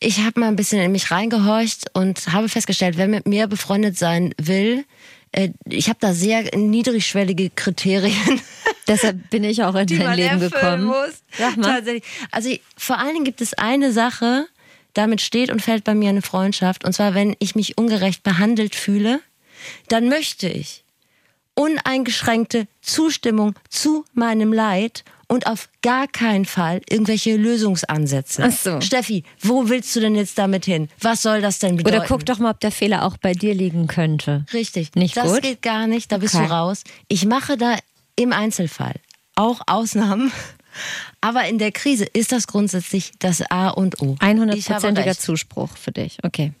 Ich habe mal ein bisschen in mich reingehorcht und habe festgestellt, wer mit mir befreundet sein will, äh, ich habe da sehr niedrigschwellige Kriterien. Deshalb bin ich auch in dein Leben gekommen. Muss. Tatsächlich. Also vor allen Dingen gibt es eine Sache, damit steht und fällt bei mir eine Freundschaft. Und zwar, wenn ich mich ungerecht behandelt fühle, dann möchte ich uneingeschränkte Zustimmung zu meinem Leid und auf gar keinen Fall irgendwelche Lösungsansätze. Ach so. Steffi, wo willst du denn jetzt damit hin? Was soll das denn bedeuten? Oder guck doch mal, ob der Fehler auch bei dir liegen könnte. Richtig. Nicht das gut? geht gar nicht, da bist Okay. du raus. Ich mache da im Einzelfall auch Ausnahmen. Aber in der Krise ist das grundsätzlich das A und O. Ich habe 100%iger recht. Zuspruch für dich. Okay.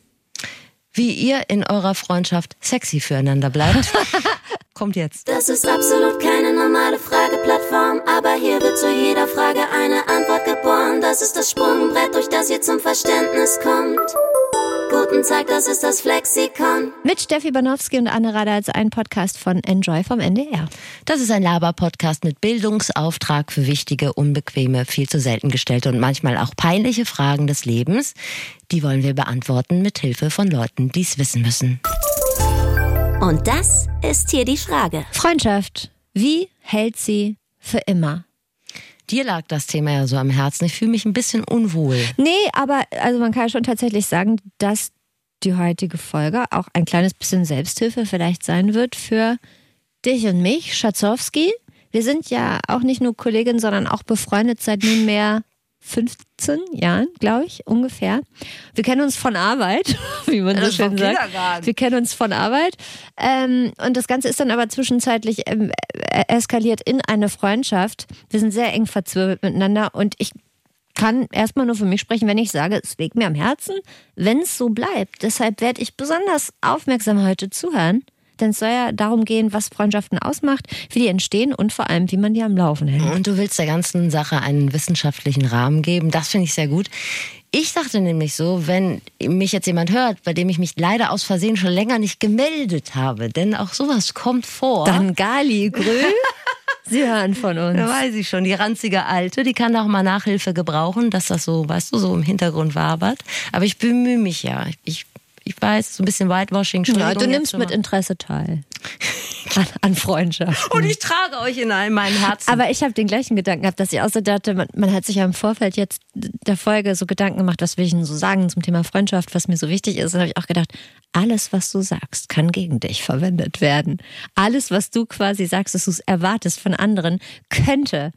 Wie ihr in eurer Freundschaft sexy füreinander bleibt, kommt jetzt. Das ist absolut keine normale Frageplattform, aber hier wird zu jeder Frage eine Antwort geboren. Das ist das Sprungbrett, durch das ihr zum Verständnis kommt. Guten Tag, das ist das Flexikon. Mit Steffi Banowski und Anne Radatz, ein Podcast von Enjoy vom NDR. Das ist ein Laber-Podcast mit Bildungsauftrag für wichtige, unbequeme, viel zu selten gestellte und manchmal auch peinliche Fragen des Lebens. Die wollen wir beantworten mit Hilfe von Leuten, die es wissen müssen. Und das ist hier die Frage. Freundschaft. Wie hält sie für immer? Dir lag das Thema ja so am Herzen. Ich fühle mich ein bisschen unwohl. Nee, aber also man kann schon tatsächlich sagen, dass die heutige Folge auch ein kleines bisschen Selbsthilfe vielleicht sein wird für dich und mich, Schatzowski. Wir sind ja auch nicht nur Kolleginnen, sondern auch befreundet seit nunmehr 15 Jahren, glaube ich, ungefähr. Wir kennen uns von Arbeit, wie man so Das ist schön vom sagt. Wir kennen uns von Arbeit. Ähm, und das Ganze ist dann aber zwischenzeitlich ähm, äh, eskaliert in eine Freundschaft. Wir sind sehr eng verzwirbelt miteinander und ich kann erstmal nur für mich sprechen, wenn ich sage, es liegt mir am Herzen, wenn es so bleibt. Deshalb werde ich besonders aufmerksam heute zuhören. Denn es soll ja darum gehen, was Freundschaften ausmacht, wie die entstehen und vor allem, wie man die am Laufen hält. Und du willst der ganzen Sache einen wissenschaftlichen Rahmen geben. Das finde ich sehr gut. Ich dachte nämlich so, wenn mich jetzt jemand hört, bei dem ich mich leider aus Versehen schon länger nicht gemeldet habe, denn auch sowas kommt vor. Dann Gali Grü. Sie hören von uns. Da weiß ich schon, die ranzige Alte, die kann auch mal Nachhilfe gebrauchen, dass das so, weißt du, so im Hintergrund wabert. Aber ich bemühe mich ja. Ich, ich weiß, so ein bisschen Whitewashing. Ja, du nimmst mit. Interesse teil. An, an Freundschaft. Und ich trage euch in all meinem Herzen. Aber ich habe den gleichen Gedanken gehabt, dass ich auch so dachte, man, man hat sich ja im Vorfeld jetzt der Folge so Gedanken gemacht, was will ich denn so sagen zum Thema Freundschaft, was mir so wichtig ist. Und habe ich auch gedacht, alles, was du sagst, kann gegen dich verwendet werden. Alles, was du quasi sagst, dass du es erwartest von anderen, könnte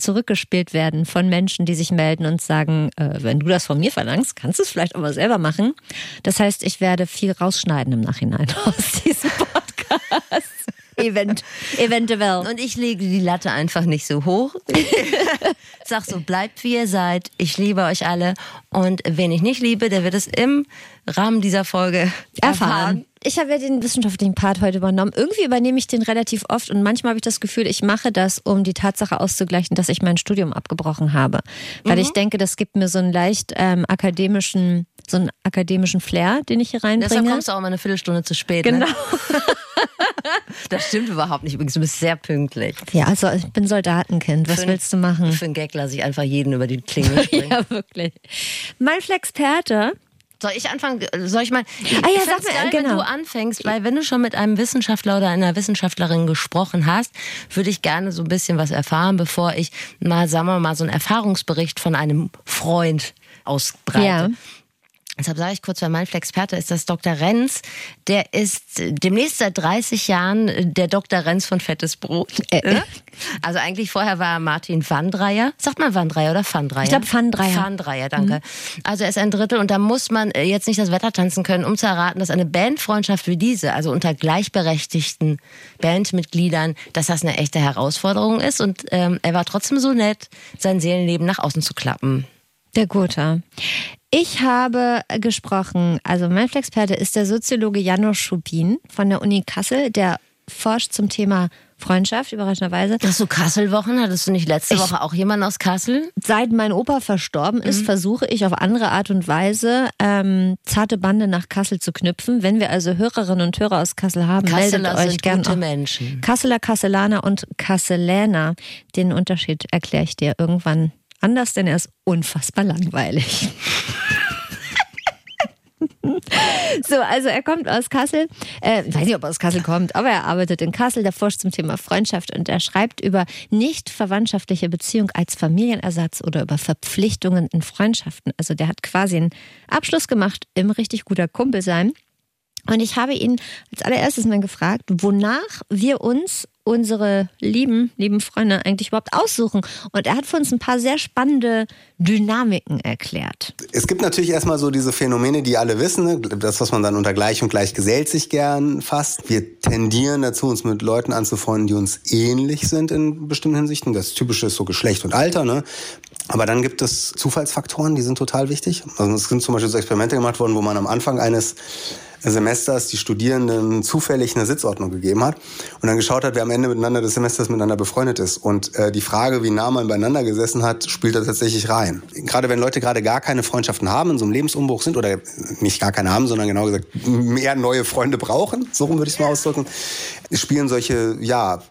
zurückgespielt werden von Menschen, die sich melden und sagen, äh, wenn du das von mir verlangst, kannst du es vielleicht auch mal selber machen. Das heißt, ich werde viel rausschneiden im Nachhinein aus diesem Podcast. Event, eventuell. Und ich lege die Latte einfach nicht so hoch. Sag so, bleibt wie ihr seid. Ich liebe euch alle. Und wen ich nicht liebe, der wird es im Rahmen dieser Folge erfahren. erfahren. Ich habe ja den wissenschaftlichen Part heute übernommen. Irgendwie übernehme ich den relativ oft und manchmal habe ich das Gefühl, ich mache das, um die Tatsache auszugleichen, dass ich mein Studium abgebrochen habe. Weil ich denke, das gibt mir so einen leicht ähm, akademischen, so einen akademischen Flair, den ich hier Deshalb reinbringe. kommst du auch mal eine Viertelstunde zu spät. Genau. Ne? Das stimmt überhaupt nicht. Übrigens, du bist sehr pünktlich. Ja, also ich bin Soldatenkind. Was Für- willst du machen? Für einen Gag lasse ich einfach jeden über die Klingel springen. Ja, wirklich. Mein Flexperte. Soll ich anfangen? Soll ich mal? Ah ja, ich sag mir, geil, genau. wenn du anfängst, weil wenn du schon mit einem Wissenschaftler oder einer Wissenschaftlerin gesprochen hast, würde ich gerne so ein bisschen was erfahren, bevor ich mal, sagen wir mal, so einen Erfahrungsbericht von einem Freund ausbreite. Ja. Deshalb sage ich kurz, weil mein Experte ist das Dr. Renz. Der ist demnächst seit 30 Jahren äh, der Dr. Renz von Fettes Brot. Äh? Also eigentlich vorher war er Martin Wandreier. Sagt man Wandreier oder Pfandreier? Ich glaub, Pfandreier. Pfandreier, danke. Also er ist ein Drittel und da muss man äh, jetzt nicht das Wetter tanzen können, um zu erraten, dass eine Bandfreundschaft wie diese, also unter gleichberechtigten Bandmitgliedern, dass das eine echte Herausforderung ist. Und ähm, er war trotzdem so nett, sein Seelenleben nach außen zu klappen. Der Gotha. Ich habe gesprochen, also mein Flexperte ist der Soziologe Janusz Schubin von der Uni Kassel, der forscht zum Thema Freundschaft, überraschenderweise. Hast du Kasselwochen? Hattest du nicht letzte Ich- Woche auch jemanden aus Kassel? Seit mein Opa verstorben ist, versuche ich auf andere Art und Weise ähm, zarte Bande nach Kassel zu knüpfen. Wenn wir also Hörerinnen und Hörer aus Kassel haben, Kasseler meldet euch sind gerne. gute Menschen. Kasseler, Kasselaner und Kasseläner. Den Unterschied erkläre ich dir irgendwann anders, denn er ist unfassbar langweilig. So, also er kommt aus Kassel. Äh, weiß nicht, ob er aus Kassel kommt, aber er arbeitet in Kassel. Der forscht zum Thema Freundschaft und er schreibt über nicht verwandtschaftliche Beziehung als Familienersatz oder über Verpflichtungen in Freundschaften. Also der hat quasi einen Abschluss gemacht im richtig guter Kumpel sein. Und ich habe ihn als allererstes mal gefragt, wonach wir uns unsere lieben, lieben Freunde eigentlich überhaupt aussuchen. Und er hat für uns ein paar sehr spannende Dynamiken erklärt. Es gibt natürlich erstmal so diese Phänomene, die alle wissen, ne? das, was man dann unter gleich und gleich gesellt sich gern fasst. Wir tendieren dazu, uns mit Leuten anzufreunden, die uns ähnlich sind in bestimmten Hinsichten. Das Typische ist so Geschlecht und Alter. Ne? Aber dann gibt es Zufallsfaktoren, die sind total wichtig. Also es sind zum Beispiel so Experimente gemacht worden, wo man am Anfang eines Semesters die Studierenden zufällig eine Sitzordnung gegeben hat und dann geschaut hat, wer am Ende miteinander des Semesters miteinander befreundet ist. Und äh, die Frage, wie nah man beieinander gesessen hat, spielt da tatsächlich rein. Gerade wenn Leute gerade gar keine Freundschaften haben, in so einem Lebensumbruch sind oder nicht gar keine haben, sondern genau gesagt mehr neue Freunde brauchen, so rum würde ich es mal ausdrücken, spielen solche, ja,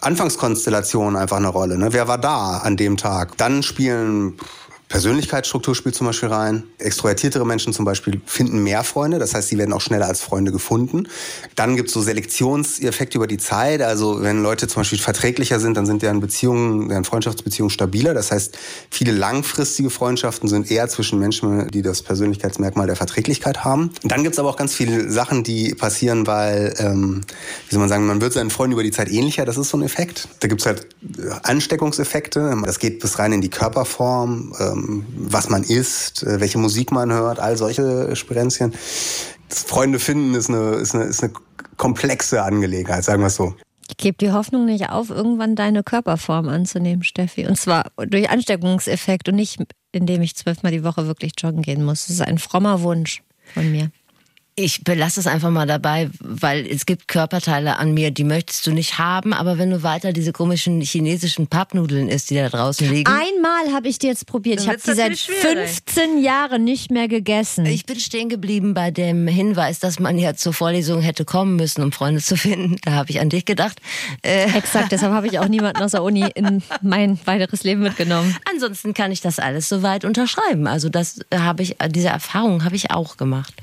Anfangskonstellationen einfach eine Rolle. Ne? Wer war da an dem Tag? Dann spielen Persönlichkeitsstruktur spielt zum Beispiel rein. Extrovertiertere Menschen zum Beispiel finden mehr Freunde, das heißt, sie werden auch schneller als Freunde gefunden. Dann gibt es so Selektionseffekte über die Zeit. Also wenn Leute zum Beispiel verträglicher sind, dann sind deren Beziehungen, deren Freundschaftsbeziehungen stabiler. Das heißt, viele langfristige Freundschaften sind eher zwischen Menschen, die das Persönlichkeitsmerkmal der Verträglichkeit haben. Dann gibt es aber auch ganz viele Sachen, die passieren, weil, ähm, wie soll man sagen, man wird seinen Freunden über die Zeit ähnlicher. Das ist so ein Effekt. Da gibt es halt Ansteckungseffekte. Das geht bis rein in die Körperform. Ähm, was man isst, äh, welche Musik man hört, all solche Spirenzchen. Das Freunde finden ist eine, ist, eine, ist eine komplexe Angelegenheit, sagen wir es so. Ich gebe die Hoffnung nicht auf, irgendwann deine Körperform anzunehmen, Steffi. Und zwar durch Ansteckungseffekt und nicht, indem ich zwölfmal die Woche wirklich joggen gehen muss. Das ist ein frommer Wunsch von mir. Ich belasse es einfach mal dabei, weil es gibt Körperteile an mir, die möchtest du nicht haben, aber wenn du weiter diese komischen chinesischen Pappnudeln isst, die da draußen liegen. Einmal habe ich die jetzt probiert. Ich habe die seit 15 Jahren nicht mehr gegessen. Ich bin stehen geblieben bei dem Hinweis, dass man ja zur Vorlesung hätte kommen müssen, um Freunde zu finden. Da habe ich an dich gedacht. Äh Exakt, deshalb habe ich auch niemanden aus der Uni in mein weiteres Leben mitgenommen. Ansonsten kann ich das alles soweit unterschreiben. Also das habe ich, diese Erfahrung habe ich auch gemacht.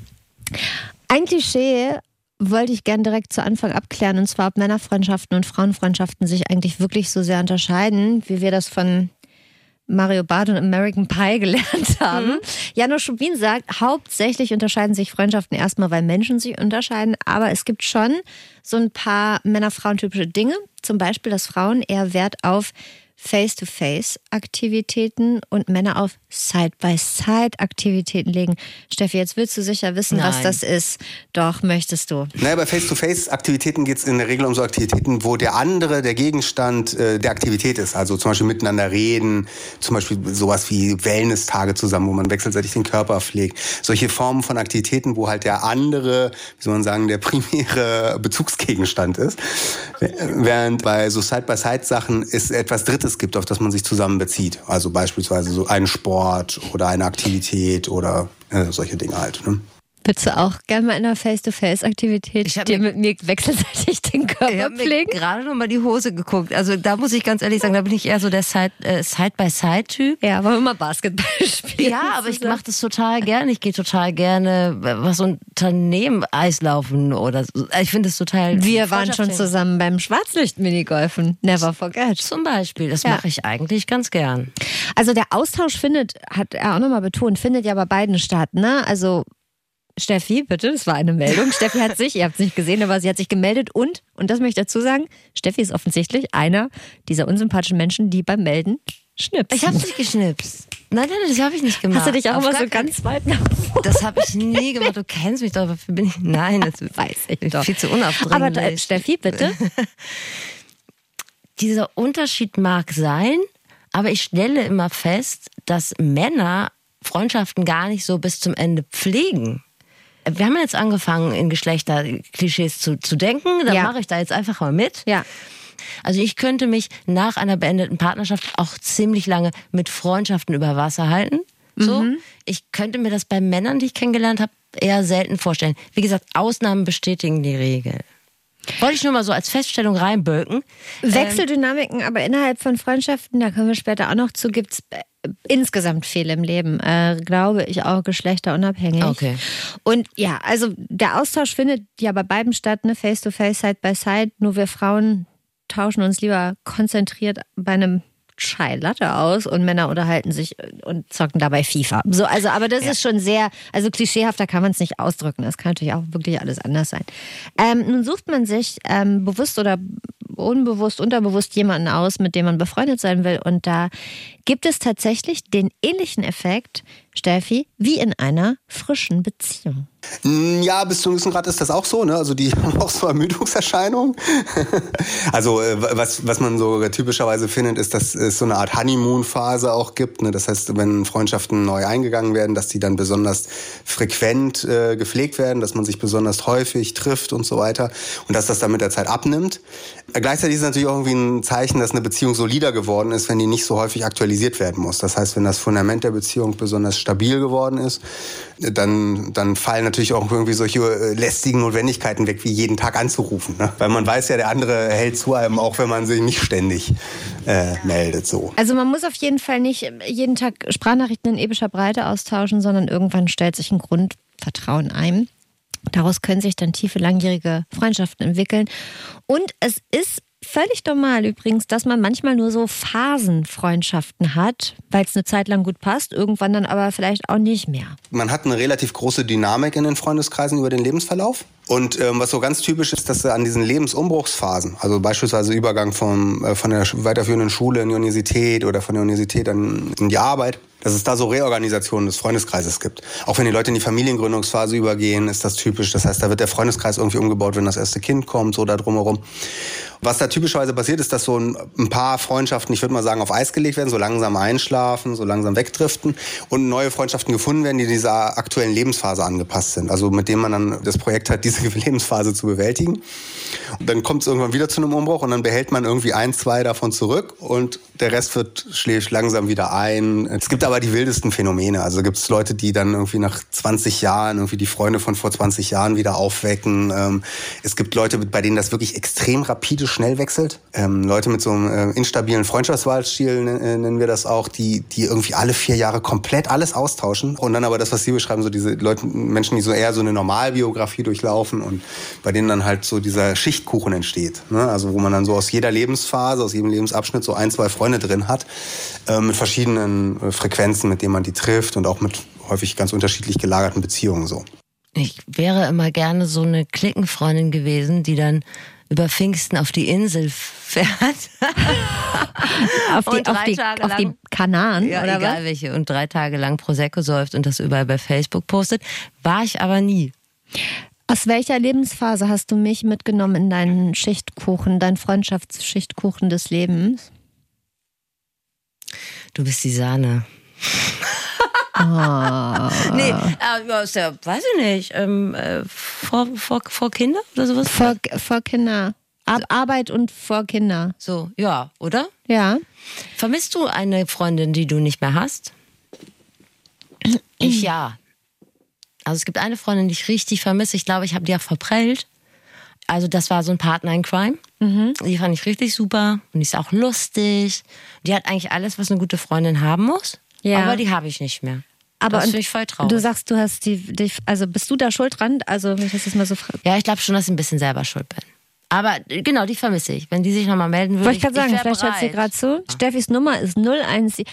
Ein Klischee wollte ich gerne direkt zu Anfang abklären, und zwar ob Männerfreundschaften und Frauenfreundschaften sich eigentlich wirklich so sehr unterscheiden, wie wir das von Mario Barth und American Pie gelernt haben. Mhm. Janusz Schubin sagt, hauptsächlich unterscheiden sich Freundschaften erstmal, weil Menschen sich unterscheiden, aber es gibt schon so ein paar Männer-Frauen-typische Dinge. Zum Beispiel, dass Frauen eher Wert auf Face-to-Face-Aktivitäten und Männer auf Side-by-Side-Aktivitäten legen. Steffi, jetzt willst du sicher wissen, Nein. was das ist. Doch, möchtest du. Naja, bei Face-to-Face-Aktivitäten geht es in der Regel um so Aktivitäten, wo der andere der Gegenstand äh, der Aktivität ist. Also zum Beispiel miteinander reden, zum Beispiel sowas wie Wellness-Tage zusammen, wo man wechselseitig den Körper pflegt. Solche Formen von Aktivitäten, wo halt der andere, wie soll man sagen, der primäre Bezugsgegenstand ist. Während bei so Side-by-Side-Sachen ist etwas Drittes Drittes gibt, auf das man sich zusammen bezieht. Also beispielsweise so einen Sport oder eine Aktivität oder äh, solche Dinge halt. Ne? Würdest du auch gerne mal in einer Face-to-Face-Aktivität dir mit mir wechselseitig den Körper ich pflegen? Ich habe gerade noch mal die Hose geguckt. Also da muss ich ganz ehrlich sagen, da bin ich eher so der äh, Side-by-Side-Typ. ja, aber immer Basketball spielen. Ja, aber ich mache das total gerne. Ich gehe total gerne was Unternehmen Eislaufen oder so. Ich finde es total. Wir waren schon zusammen beim Schwarzlicht-Minigolfen. Never forget. Zum Beispiel. Das ja. mache ich eigentlich ganz gern. Also der Austausch findet, hat er auch nochmal betont, findet ja bei beiden statt. Ne? Also Steffi, bitte, das war eine Meldung. Steffi hat sich, ihr habt es nicht gesehen, aber sie hat sich gemeldet und, und das möchte ich dazu sagen, Steffi ist offensichtlich einer dieser unsympathischen Menschen, die beim Melden schnipsen. Ich habe nicht geschnipst. Nein, nein, das habe ich nicht gemacht. Hast du dich auch Auf immer so ganz weit nach vorne? Das habe ich nie gemacht. Du kennst mich doch. Dafür bin ich. Nein, das weiß ich doch. Viel zu unaufdringlich. Aber äh, Steffi, bitte. Dieser Unterschied mag sein, aber ich stelle immer fest, dass Männer Freundschaften gar nicht so bis zum Ende pflegen wir haben jetzt angefangen, in Geschlechterklischees zu, zu denken. Dann ja. mache ich da jetzt einfach mal mit. Ja. Also ich könnte mich nach einer beendeten Partnerschaft auch ziemlich lange mit Freundschaften über Wasser halten. So. Mhm. Ich könnte mir das bei Männern, die ich kennengelernt habe, eher selten vorstellen. Wie gesagt, Ausnahmen bestätigen die Regel. Wollte ich nur mal so als Feststellung reinböken. Wechseldynamiken, ähm, aber innerhalb von Freundschaften, da kommen wir später auch noch zu, gibt es insgesamt viel im Leben, äh, glaube ich auch geschlechterunabhängig. Okay. Und ja, also der Austausch findet ja bei beiden statt, ne? face to face, side by side. Nur wir Frauen tauschen uns lieber konzentriert bei einem Chai Latte aus und Männer unterhalten sich und zocken dabei FIFA. So, also, aber das ist schon sehr, also klischeehafter kann man es nicht ausdrücken. Das kann natürlich auch wirklich alles anders sein. Ähm, nun sucht man sich ähm, bewusst oder unbewusst, unterbewusst jemanden aus, mit dem man befreundet sein will. Und da gibt es tatsächlich den ähnlichen Effekt, Steffi, wie in einer frischen Beziehung. Mm, Ja, bis zu einem gewissen Grad ist das auch so, ne? Also die haben auch so Ermüdungserscheinungen. also äh, was, was man so typischerweise findet, ist, dass es so eine Art Honeymoon-Phase auch gibt. Ne? Das heißt, wenn Freundschaften neu eingegangen werden, dass die dann besonders frequent äh, gepflegt werden, dass man sich besonders häufig trifft und so weiter. Und dass das dann mit der Zeit abnimmt. Äh, Gleichzeitig ist es natürlich auch irgendwie ein Zeichen, dass eine Beziehung solider geworden ist, wenn die nicht so häufig aktualisiert werden muss. Das heißt, wenn das Fundament der Beziehung besonders stabil geworden ist, dann, dann fallen natürlich auch irgendwie solche äh, lästigen Notwendigkeiten weg, wie jeden Tag anzurufen. Ne? Weil man weiß ja, der andere hält zu einem, auch wenn man sich nicht ständig äh, meldet. So. Also man muss auf jeden Fall nicht jeden Tag Sprachnachrichten in epischer Breite austauschen, sondern irgendwann stellt sich ein Grundvertrauen ein. Daraus können sich dann tiefe, langjährige Freundschaften entwickeln. Und es ist völlig normal übrigens, dass man manchmal nur so Phasenfreundschaften hat, weil es eine Zeit lang gut passt, irgendwann dann aber vielleicht auch nicht mehr. Man hat eine relativ große Dynamik in den Freundeskreisen über den Lebensverlauf. Und ähm, was so ganz typisch ist, dass an diesen Lebensumbruchsphasen, also beispielsweise Übergang vom, äh, von der weiterführenden Schule in die Universität oder von der Universität dann in die Arbeit, dass es da so Reorganisationen des Freundeskreises gibt. Auch wenn die Leute in die Familiengründungsphase übergehen, ist das typisch. Das heißt, da wird der Freundeskreis irgendwie umgebaut, wenn das erste Kind kommt, so da drumherum. Was da typischerweise passiert, ist, dass so ein, paar Freundschaften, ich würde mal sagen, auf Eis gelegt werden, so langsam einschlafen, so langsam wegdriften und neue Freundschaften gefunden werden, die dieser aktuellen Lebensphase angepasst sind. Also mit denen man dann das Projekt hat, diese Lebensphase zu bewältigen. Und dann kommt es irgendwann wieder zu einem Umbruch und dann behält man irgendwie ein, zwei davon zurück und der Rest wird schläft langsam wieder ein. Es gibt aber die wildesten Phänomene. Also gibt es Leute, die dann irgendwie nach 20 Jahren irgendwie die Freunde von vor 20 Jahren wieder aufwecken. Ähm, es gibt Leute, bei denen das wirklich extrem rapide schnell wechselt. Ähm, Leute mit so einem äh, instabilen Freundschaftswahlstil äh, nennen wir das auch, die, die irgendwie alle vier Jahre komplett alles austauschen. Und dann aber das, was Sie beschreiben, so diese Leute, Menschen, die so eher so eine Normalbiografie durchlaufen und bei denen dann halt so dieser Schichtkuchen entsteht. Ne? Also wo man dann so aus jeder Lebensphase, aus jedem Lebensabschnitt so ein, zwei Freunde drin hat, äh, mit verschiedenen äh, Frequenzen, mit denen man die trifft und auch mit häufig ganz unterschiedlich gelagerten Beziehungen so. Ich wäre immer gerne so eine Klickenfreundin gewesen, die dann über Pfingsten auf die Insel fährt. Auf die, auf die, auf die lang- Kanaren, ja, oder egal was? welche. Und drei Tage lang Prosecco säuft und das überall bei Facebook postet. War ich aber nie. Aus welcher Lebensphase hast du mich mitgenommen in deinen Schichtkuchen, deinen Freundschaftsschichtkuchen des Lebens? Du bist die Sahne. Ah. Nee, äh, ja, ist ja, weiß ich nicht, ähm, äh, vor, vor, vor Kinder oder sowas? Vor, vor Kinder. Ar Arbeit und vor Kinder. So, ja, oder? Ja. Vermisst du eine Freundin, die du nicht mehr hast? Ich ja. Also es gibt eine Freundin, die ich richtig vermisse. Ich glaube, ich habe die auch verprellt. Also das war so ein Partner in Crime. Die fand ich richtig super und die ist auch lustig. Die hat eigentlich alles, was eine gute Freundin haben muss. Ja. Aber die habe ich nicht mehr. Aber das ich voll traurig. Du sagst, du hast die, die, also bist du da schuld dran? Also, wenn ich das jetzt mal so frage. ja, ich glaube schon, dass ich ein bisschen selber schuld bin. Aber genau, die vermisse ich. Wenn die sich nochmal melden würde, Wollte ich gerade sagen, wär vielleicht hört sie gerade zu. Steffis Nummer ist 017.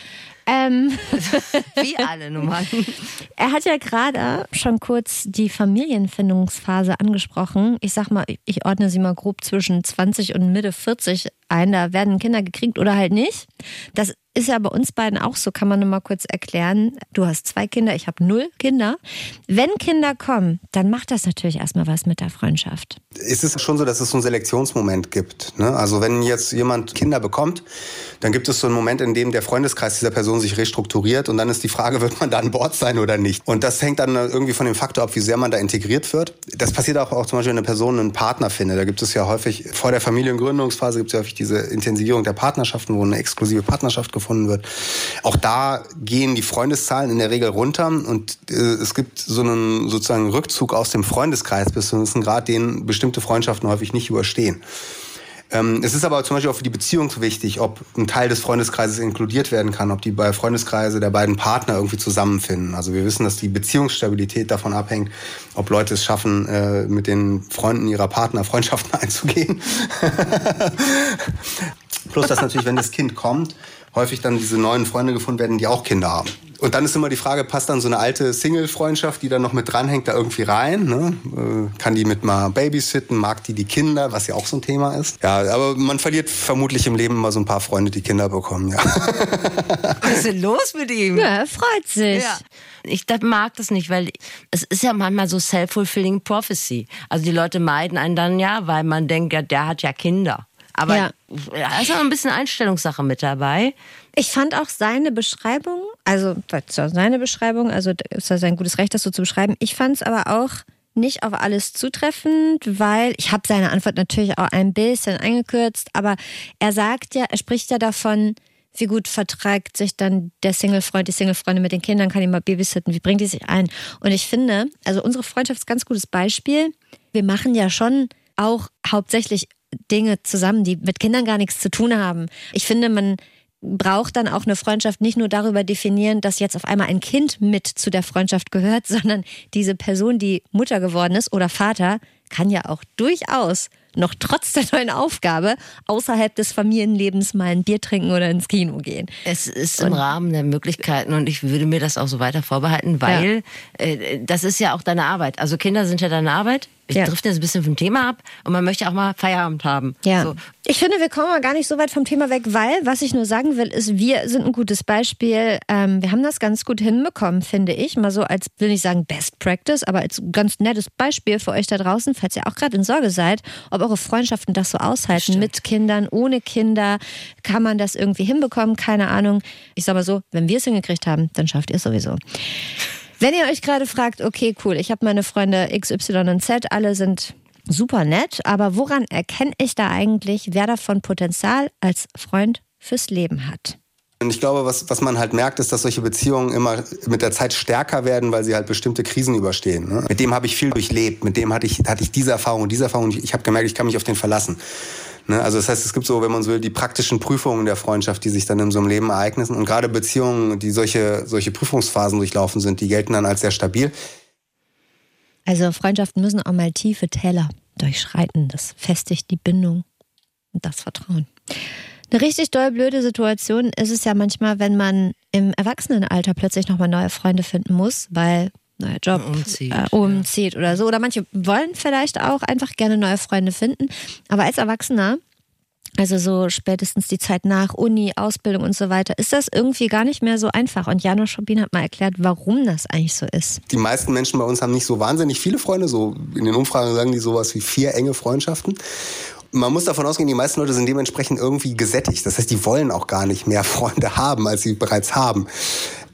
Ähm, Wie alle Nummern. er hat ja gerade schon kurz die Familienfindungsphase angesprochen. Ich sag mal, ich ordne sie mal grob zwischen 20 und Mitte 40 ein. Da werden Kinder gekriegt oder halt nicht. Das ist ja bei uns beiden auch so, kann man nur mal kurz erklären. Du hast zwei Kinder, ich habe null Kinder. Wenn Kinder kommen, dann macht das natürlich erstmal was mit der Freundschaft. ist es schon so, dass es so einen Selektionsmoment gibt. Ne? Also wenn jetzt jemand Kinder bekommt, dann gibt es so einen Moment, in dem der Freundeskreis dieser Person sich restrukturiert und dann ist die Frage, wird man da an Bord sein oder nicht? Und das hängt dann irgendwie von dem Faktor ab, wie sehr man da integriert wird. Das passiert auch, auch zum Beispiel, wenn eine Person einen Partner findet. Da gibt es ja häufig, vor der Familiengründungsphase gibt es ja häufig diese Intensivierung der Partnerschaften, wo eine exklusive Partnerschaft gefunden wird. Auch da gehen die Freundeszahlen in der Regel runter und äh, es gibt so einen sozusagen Rückzug aus dem Freundeskreis bis zu einem Grad, den bestimmte Freundschaften häufig nicht überstehen. Ähm, es ist aber zum Beispiel auch für die Beziehung wichtig, ob ein Teil des Freundeskreises inkludiert werden kann, ob die bei Freundeskreise der beiden Partner irgendwie zusammenfinden. Also wir wissen, dass die Beziehungsstabilität davon abhängt, ob Leute es schaffen, äh, mit den Freunden ihrer Partner Freundschaften einzugehen. Plus, dass natürlich, wenn das Kind kommt, häufig dann diese neuen Freunde gefunden werden, die auch Kinder haben. Und dann ist immer die Frage, passt dann so eine alte Single-Freundschaft, die dann noch mit dranhängt, da irgendwie rein? Ne? Äh, kann die mit mal babysitten? Mag die die Kinder? Was ja auch so ein Thema ist. Ja, aber man verliert vermutlich im Leben immer so ein paar Freunde, die Kinder bekommen, ja. Was ist denn los mit ihm? Ja, er freut sich. Ja. Ich das mag das nicht, weil es ist ja manchmal so self-fulfilling prophecy. Also die Leute meiden einen dann ja, weil man denkt, ja, der hat ja Kinder. Aber Ja. da ist auch ein bisschen Einstellungssache mit dabei. Ich fand auch seine Beschreibung, also das seine Beschreibung, also ist ja sein gutes Recht, das so zu beschreiben. Ich fand es aber auch nicht auf alles zutreffend, weil ich habe seine Antwort natürlich auch ein bisschen eingekürzt, aber er sagt ja, er spricht ja davon, wie gut verträgt sich dann der Single-Freund, die Single-Freundin mit den Kindern, kann die mal babysitten, wie bringt die sich ein? Und ich finde, also unsere Freundschaft ist ein ganz gutes Beispiel. Wir machen ja schon auch hauptsächlich Dinge zusammen, die mit Kindern gar nichts zu tun haben. Ich finde, man braucht dann auch eine Freundschaft nicht nur darüber definieren, dass jetzt auf einmal ein Kind mit zu der Freundschaft gehört, sondern diese Person, die Mutter geworden ist oder Vater, kann ja auch durchaus noch trotz der neuen Aufgabe außerhalb des Familienlebens mal ein Bier trinken oder ins Kino gehen. Es ist im Rahmen der Möglichkeiten und ich würde mir das auch so weiter vorbehalten, weil äh, das ist ja auch deine Arbeit. Also Kinder sind ja deine Arbeit. Ich Ja. drifte jetzt ein bisschen vom Thema ab und man möchte auch mal Feierabend haben. Ja. So. Ich finde, wir kommen mal gar nicht so weit vom Thema weg, weil, was ich nur sagen will, ist, wir sind ein gutes Beispiel. Ähm, wir haben das ganz gut hinbekommen, finde ich. Mal so als, will nicht sagen Best Practice, aber als ganz nettes Beispiel für euch da draußen, falls ihr auch gerade in Sorge seid, ob eure Freundschaften das so aushalten. Mit Kindern, ohne Kinder. Kann man das irgendwie hinbekommen? Keine Ahnung. Ich sag mal so, wenn wir es hingekriegt haben, dann schafft ihr es sowieso. Wenn ihr euch gerade fragt, okay, cool, ich habe meine Freunde X, Y und Z, alle sind super nett, aber woran erkenne ich da eigentlich, wer davon Potenzial als Freund fürs Leben hat? Und ich glaube, was, was man halt merkt, ist, dass solche Beziehungen immer mit der Zeit stärker werden, weil sie halt bestimmte Krisen überstehen. Ne? Mit dem habe ich viel durchlebt, mit dem hatte ich, hatte ich diese Erfahrung und diese Erfahrung. Ich habe gemerkt, ich kann mich auf den verlassen. Ne? Also das heißt, es gibt so, wenn man so will, die praktischen Prüfungen der Freundschaft, die sich dann in so einem Leben ereignen. Und gerade Beziehungen, die solche, solche Prüfungsphasen durchlaufen sind, die gelten dann als sehr stabil. Also Freundschaften müssen auch mal tiefe Täler durchschreiten. Das festigt die Bindung und das Vertrauen. Eine richtig doll blöde Situation ist es ja manchmal, wenn man im Erwachsenenalter plötzlich nochmal neue Freunde finden muss, weil neuer Job Umzieht, äh, umzieht oder so. Oder manche wollen vielleicht auch einfach gerne neue Freunde finden. Aber als Erwachsener, also so spätestens die Zeit nach Uni, Ausbildung und so weiter, ist das irgendwie gar nicht mehr so einfach. Und Janosch Schobin hat mal erklärt, warum das eigentlich so ist. Die meisten Menschen bei uns haben nicht so wahnsinnig viele Freunde. So in den Umfragen sagen die sowas wie vier enge Freundschaften. Man muss davon ausgehen, die meisten Leute sind dementsprechend irgendwie gesättigt. Das heißt, die wollen auch gar nicht mehr Freunde haben, als sie bereits haben.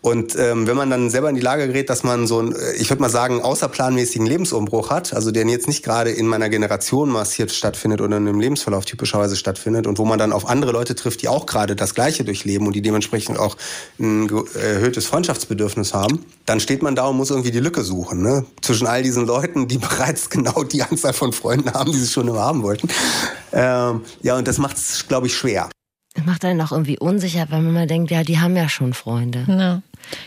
Und ähm, wenn man dann selber in die Lage gerät, dass man so einen, äh, ich würde mal sagen, außerplanmäßigen Lebensumbruch hat, also der jetzt nicht gerade in meiner Generation massiert stattfindet oder in einem Lebensverlauf typischerweise stattfindet und wo man dann auf andere Leute trifft, die auch gerade das Gleiche durchleben und die dementsprechend auch ein ge- erhöhtes Freundschaftsbedürfnis haben, dann steht man da und muss irgendwie die Lücke suchen. Ne? Zwischen all diesen Leuten, die bereits genau die Anzahl von Freunden haben, die sie schon immer haben wollten. Ähm, ja, und das macht es, glaube ich, schwer. Das macht einen auch irgendwie unsicher, weil man mal denkt, ja, die haben ja schon Freunde. Ja.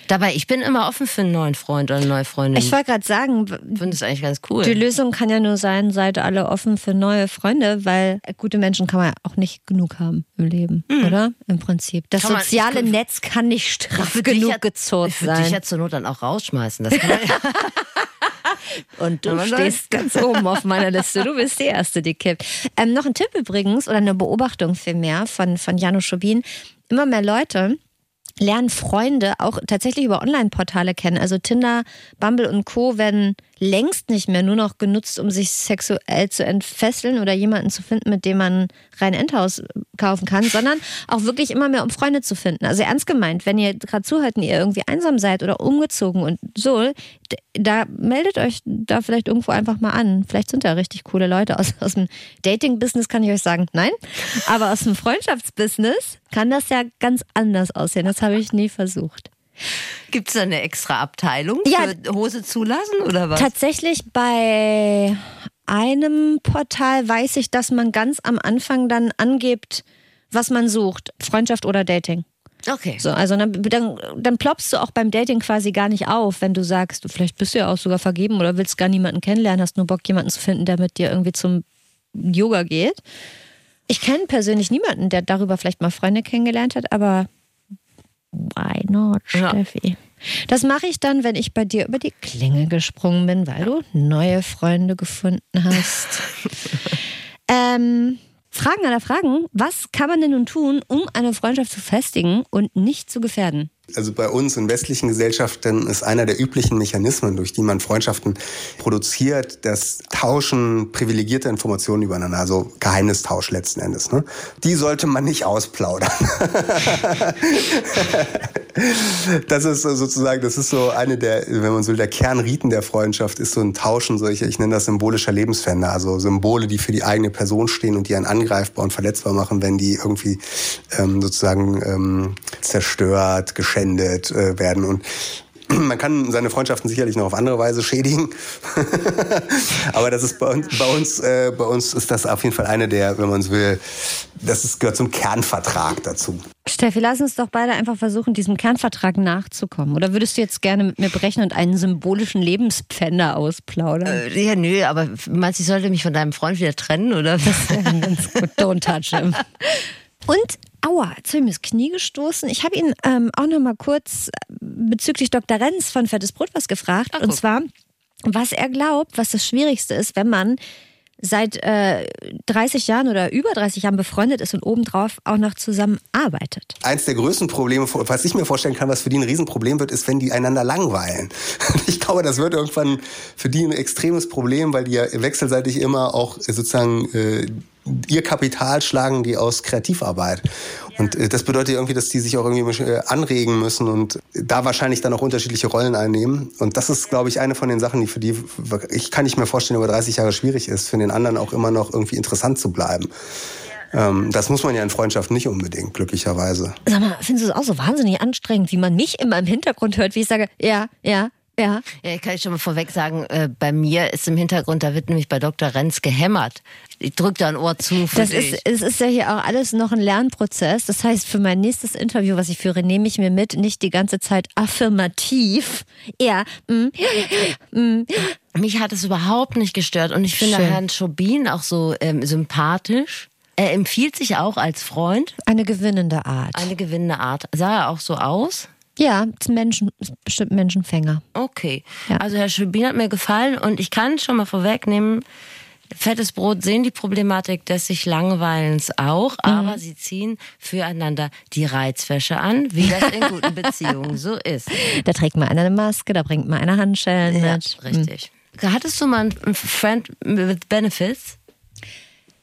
Dabei, ich bin immer offen für einen neuen Freund oder eine neue Freundin. Ich wollte gerade sagen, finde das eigentlich ganz cool. die Lösung kann ja nur sein, seid alle offen für neue Freunde, weil gute Menschen kann man ja auch nicht genug haben im Leben, oder? Im Prinzip. Das Kann man- soziale ich- Netz kann nicht straff genug ja- gezurrt Ich würde dich sein. ja zur Not dann auch rausschmeißen. Das kann man ja. Und du stehst ganz oben auf meiner Liste. Du bist die Erste, die kippt. Ähm, noch ein Tipp übrigens oder eine Beobachtung vielmehr von, von Janusz Schobin. Immer mehr Leute lernen Freunde auch tatsächlich über Online-Portale kennen. Also Tinder, Bumble und Co. werden längst nicht mehr nur noch genutzt, um sich sexuell zu entfesseln oder jemanden zu finden, mit dem man rein Endhaus kaufen kann, sondern auch wirklich immer mehr, um Freunde zu finden. Also ernst gemeint, wenn ihr gerade zuhört und ihr irgendwie einsam seid oder umgezogen und so, da meldet euch da vielleicht irgendwo einfach mal an. Vielleicht sind da richtig coole Leute aus, aus dem Dating-Business, kann ich euch sagen, nein. Aber aus dem Freundschaftsbusiness kann das ja ganz anders aussehen. Das habe ich nie versucht. Gibt es da eine extra Abteilung Ja. für Hose zulassen oder was? Tatsächlich bei einem Portal weiß ich, dass man ganz am Anfang dann angibt, was man sucht. Freundschaft oder Dating. Okay. So, also dann, dann, dann ploppst du auch beim Dating quasi gar nicht auf, wenn du sagst, du vielleicht bist du ja auch sogar vergeben oder willst gar niemanden kennenlernen, hast nur Bock, jemanden zu finden, der mit dir irgendwie zum Yoga geht. Ich kenne persönlich niemanden, der darüber vielleicht mal Freunde kennengelernt hat, aber why not, Ja. Steffi? Das mache ich dann, wenn ich bei dir über die Klinge gesprungen bin, weil du neue Freunde gefunden hast. ähm, Fragen aller Fragen. Was kann man denn nun tun, um eine Freundschaft zu festigen und nicht zu gefährden? Also bei uns in westlichen Gesellschaften ist einer der üblichen Mechanismen, durch die man Freundschaften produziert, das Tauschen privilegierter Informationen übereinander, also Geheimnistausch letzten Endes. Ne? Die sollte man nicht ausplaudern. das ist sozusagen, das ist so eine der, wenn man so will, der Kernriten der Freundschaft ist so ein Tauschen solcher, ich nenne das symbolischer Lebenspfänder, also Symbole, die für die eigene Person stehen und die einen angreifbar und verletzbar machen, wenn die irgendwie ähm, sozusagen ähm, zerstört, geschändet äh, werden. Und man kann seine Freundschaften sicherlich noch auf andere Weise schädigen, aber das ist bei uns, bei uns, äh, bei uns ist das auf jeden Fall eine der, wenn man es will, das ist, gehört zum Kernvertrag dazu. Steffi, lass uns doch beide einfach versuchen, diesem Kernvertrag nachzukommen. Oder würdest du jetzt gerne mit mir brechen und einen symbolischen Lebenspfänder ausplaudern? Äh, Ja, nö, aber meinst du, ich sollte mich von deinem Freund wieder trennen, oder? Ganz gut, don't touch him. Und, aua, jetzt habe ich mir das Knie gestoßen. Ich habe ihn ähm, auch noch mal kurz bezüglich Dr. Renz von Fettes Brot was gefragt. Ach, und zwar, was er glaubt, was das Schwierigste ist, wenn man seit äh, 30 Jahren oder über 30 Jahren befreundet ist und obendrauf auch noch zusammenarbeitet. Eins der größten Probleme, was ich mir vorstellen kann, was für die ein Riesenproblem wird, ist, wenn die einander langweilen. Ich glaube, das wird irgendwann für die ein extremes Problem, weil die ja wechselseitig immer auch sozusagen äh, ihr Kapital schlagen, die aus Kreativarbeit. Und äh, das bedeutet irgendwie, dass die sich auch irgendwie äh, anregen müssen und da wahrscheinlich dann auch unterschiedliche Rollen einnehmen. Und das ist, glaube ich, eine von den Sachen, die für die, ich kann nicht mir vorstellen, über 30 Jahre schwierig ist, für den anderen auch immer noch irgendwie interessant zu bleiben. Ähm, das muss man ja in Freundschaften nicht unbedingt, glücklicherweise. Sag mal, findest du es auch so wahnsinnig anstrengend, wie man mich immer im Hintergrund hört, wie ich sage, ja, ja, ja. Ja, ich kann schon mal vorweg sagen, äh, bei mir ist im Hintergrund, da wird nämlich bei Dr. Renz gehämmert. Ich drück da ein Ohr zu Das dich. ist, es ist ja hier auch alles noch ein Lernprozess. Das heißt, für mein nächstes Interview, was ich führe, nehme ich mir mit, nicht die ganze Zeit affirmativ. Ja, mm, mm. Mich hat es überhaupt nicht gestört und ich finde Schön. Herrn Schobin auch so ähm, sympathisch. Er empfiehlt sich auch als Freund, eine gewinnende Art. eine gewinnende Art. Sah er auch so aus? Ja, Menschen, bestimmt Menschenfänger. Okay. Ja. Also Herr Schobin hat mir gefallen und ich kann schon mal vorwegnehmen, Fettes Brot sehen die Problematik des sich Langweilens auch, aber sie ziehen füreinander die Reizwäsche an, wie das in guten Beziehungen so ist. Da trägt mal einer eine Maske, da bringt mal einer Handschellen Ja, mit. richtig. Hattest du mal einen Friend with Benefits?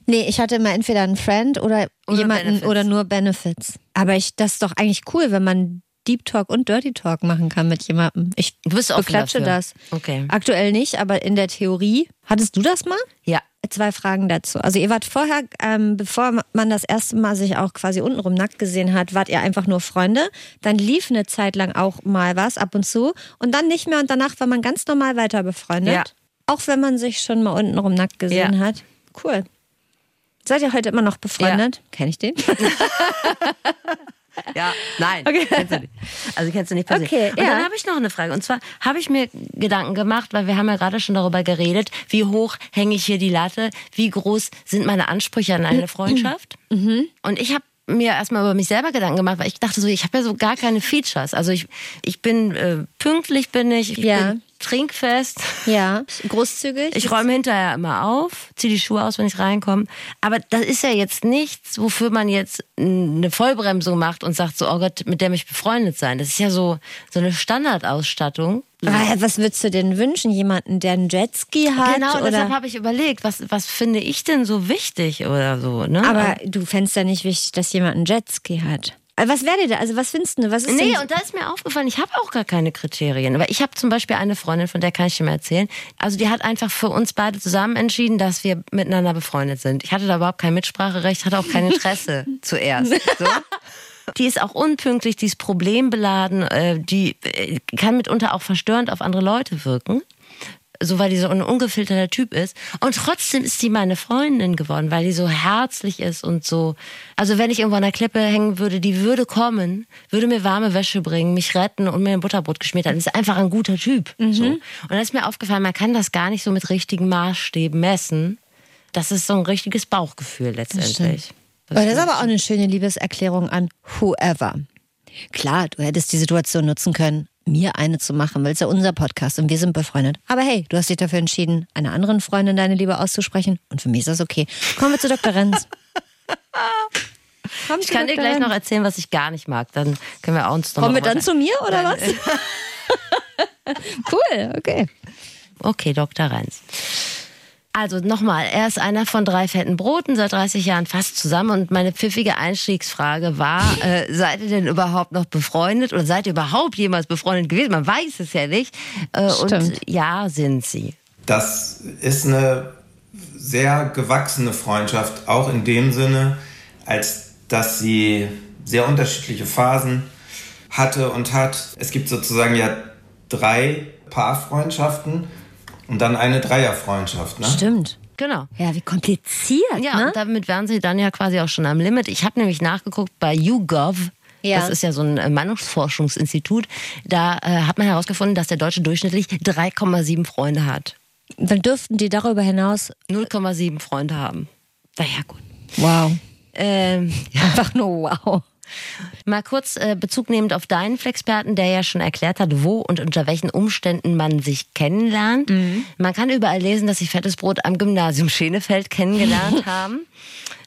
Nee, ich hatte immer entweder einen Friend oder, Oder jemanden Benefits. oder nur Benefits. Aber ich, das ist doch eigentlich cool, wenn man Deep Talk und Dirty Talk machen kann mit jemandem. Ich Du bist offen beklatsche dafür. das. Okay. Aktuell nicht, aber in der Theorie. Hattest du das mal? Ja. Zwei Fragen dazu. Also ihr wart vorher, ähm, bevor man das erste Mal sich auch quasi untenrum nackt gesehen hat, wart ihr einfach nur Freunde. Dann lief eine Zeit lang auch mal was ab und zu und dann nicht mehr und danach war man ganz normal weiter befreundet. Ja. Auch wenn man sich schon mal untenrum nackt gesehen Ja. hat. Cool. Seid ihr heute immer noch befreundet? Kenn ich den? Ja, nein. Okay. Kennst du nicht. Also kennst du nicht persönlich. Okay, und ja. dann habe ich noch eine Frage. Und zwar habe ich mir Gedanken gemacht, weil wir haben ja gerade schon darüber geredet, wie hoch hänge ich hier die Latte, wie groß sind meine Ansprüche an eine Freundschaft. Mhm. Und ich habe mir erstmal über mich selber Gedanken gemacht, weil ich dachte so, ich habe ja so gar keine Features. Also ich, ich bin äh, pünktlich bin ich, ich Ja. bin trinkfest. Ja. Großzügig? Ich räume hinterher immer auf, ziehe die Schuhe aus, wenn ich reinkomme. Aber das ist ja jetzt nichts, wofür man jetzt eine Vollbremsung macht und sagt so, oh Gott, mit der möchte ich befreundet sein. Das ist ja so, so eine Standardausstattung. Ah, Was würdest du denn wünschen? Jemanden, der einen Jetski hat? genau, oder? deshalb habe ich überlegt, was, was finde ich denn so wichtig oder so. Ne? Aber du fändest ja nicht wichtig, dass jemand einen Jetski hat. Äh, Was wäre da? Also was findest du? Was ist Nee, und da ist mir aufgefallen, ich habe auch gar keine Kriterien. Aber ich habe zum Beispiel eine Freundin, von der kann ich dir mal erzählen. Also die hat einfach für uns beide zusammen entschieden, dass wir miteinander befreundet sind. Ich hatte da überhaupt kein Mitspracherecht, hatte auch kein Interesse zuerst. So. Die ist auch unpünktlich, die ist problembeladen, äh, die äh, kann mitunter auch verstörend auf andere Leute wirken. So weil die so ein ungefilterter Typ ist. Und trotzdem ist sie meine Freundin geworden, weil die so herzlich ist und so. Also wenn ich irgendwo an der Klippe hängen würde, die würde kommen, würde mir warme Wäsche bringen, mich retten und mir ein Butterbrot geschmiert haben. Das ist einfach ein guter Typ. Mhm. So. Und da ist mir aufgefallen, man kann das gar nicht so mit richtigen Maßstäben messen. Das ist so ein richtiges Bauchgefühl letztendlich. Aber das ist aber auch eine schöne Liebeserklärung an whoever. Klar, du hättest die Situation nutzen können, mir eine zu machen, weil es ja unser Podcast und wir sind befreundet. Aber hey, du hast dich dafür entschieden, einer anderen Freundin deine Liebe auszusprechen und für mich ist das okay. Kommen wir zu Dr. Renz. Komm Ich kann dir gleich noch erzählen, was ich gar nicht mag. Dann können wir uns noch Kommen wir dann zu mir oder was? cool, okay. Okay, Dr. Renz. Also nochmal, er ist einer von drei fetten Broten, seit 30 Jahren fast zusammen. Und meine pfiffige Einstiegsfrage war, äh, seid ihr denn überhaupt noch befreundet oder seid ihr überhaupt jemals befreundet gewesen? Man weiß es ja nicht. Äh, und ja, sind sie. Das ist eine sehr gewachsene Freundschaft, auch in dem Sinne, als dass sie sehr unterschiedliche Phasen hatte und hat. Es gibt sozusagen ja drei Paarfreundschaften und dann eine Dreierfreundschaft. Ne? Stimmt. Genau. Ja, wie kompliziert, Ja, ne? und damit wären sie dann ja quasi auch schon am Limit. Ich habe nämlich nachgeguckt bei YouGov. Ja. Das ist ja so ein äh, Meinungsforschungsinstitut. Da äh, hat man herausgefunden, dass der Deutsche durchschnittlich 3,7 Freunde hat. Dann dürften die darüber hinaus. 0,7 Freunde haben. Naja, gut. Wow. Ähm, Einfach nur wow. Mal kurz äh, Bezug nehmend auf deinen Flexperten, der ja schon erklärt hat, wo und unter welchen Umständen man sich kennenlernt. Man kann überall lesen, dass sie Fettes Brot am Gymnasium Schenefeld kennengelernt haben.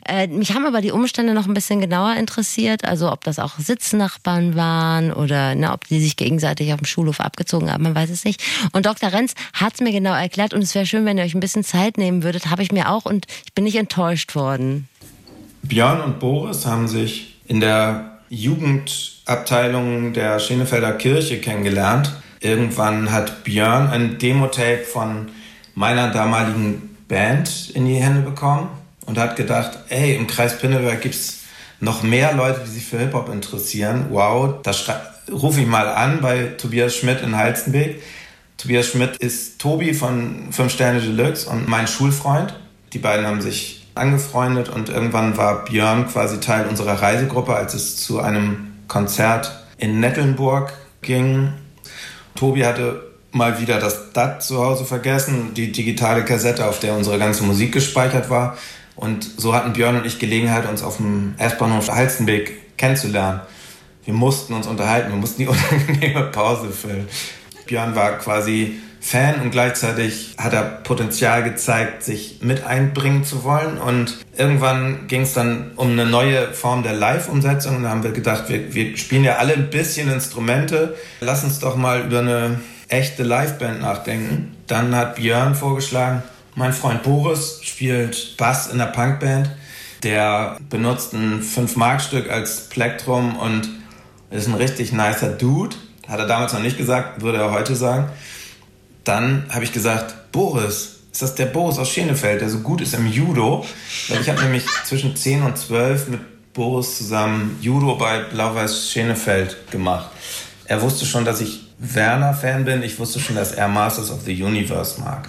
Äh, mich haben aber die Umstände noch ein bisschen genauer interessiert, also ob das auch Sitznachbarn waren oder ne, ob die sich gegenseitig auf dem Schulhof abgezogen haben, man weiß es nicht. Und Dr. Renz hat es mir genau erklärt und es wäre schön, wenn ihr euch ein bisschen Zeit nehmen würdet, habe ich mir auch und ich bin nicht enttäuscht worden. Björn und Boris haben sich in der Jugendabteilung der Schenefelder Kirche kennengelernt. Irgendwann hat Björn ein Demo-Tape von meiner damaligen Band in die Hände bekommen und hat gedacht, ey, im Kreis Pinneberg gibt's noch mehr Leute, die sich für Hip-Hop interessieren. Wow, da rufe ich mal an bei Tobias Schmidt in Halstenbeek. Tobias Schmidt ist Tobi von Fünf Sterne Deluxe und mein Schulfreund. Die beiden haben sich angefreundet und irgendwann war Björn quasi Teil unserer Reisegruppe, als es zu einem Konzert in Nettelnburg ging. Tobi hatte mal wieder das DAT zu Hause vergessen, die digitale Kassette, auf der unsere ganze Musik gespeichert war. Und so hatten Björn und ich Gelegenheit, uns auf dem S-Bahnhof Halstenbeek kennenzulernen. Wir mussten uns unterhalten, wir mussten die unangenehme Pause füllen. Björn war quasi Fan und gleichzeitig hat er Potenzial gezeigt, sich mit einbringen zu wollen. Und irgendwann ging es dann um eine neue Form der Live-Umsetzung. Da haben wir gedacht, wir, wir spielen ja alle ein bisschen Instrumente. Lass uns doch mal über eine echte Liveband nachdenken. Dann hat Björn vorgeschlagen, mein Freund Boris spielt Bass in der Punkband. Der benutzt ein 5-Mark-Stück als Plektrum und ist ein richtig nicer Dude. Hat er damals noch nicht gesagt, würde er heute sagen. Dann habe ich gesagt, Boris, ist das der Boris aus Schenefeld, der so gut ist im Judo? Weil ich habe nämlich zwischen 10 und 12 mit Boris zusammen Judo bei Blau-Weiß Schenefeld gemacht. Er wusste schon, dass ich Werner-Fan bin. Ich wusste schon, dass er Masters of the Universe mag.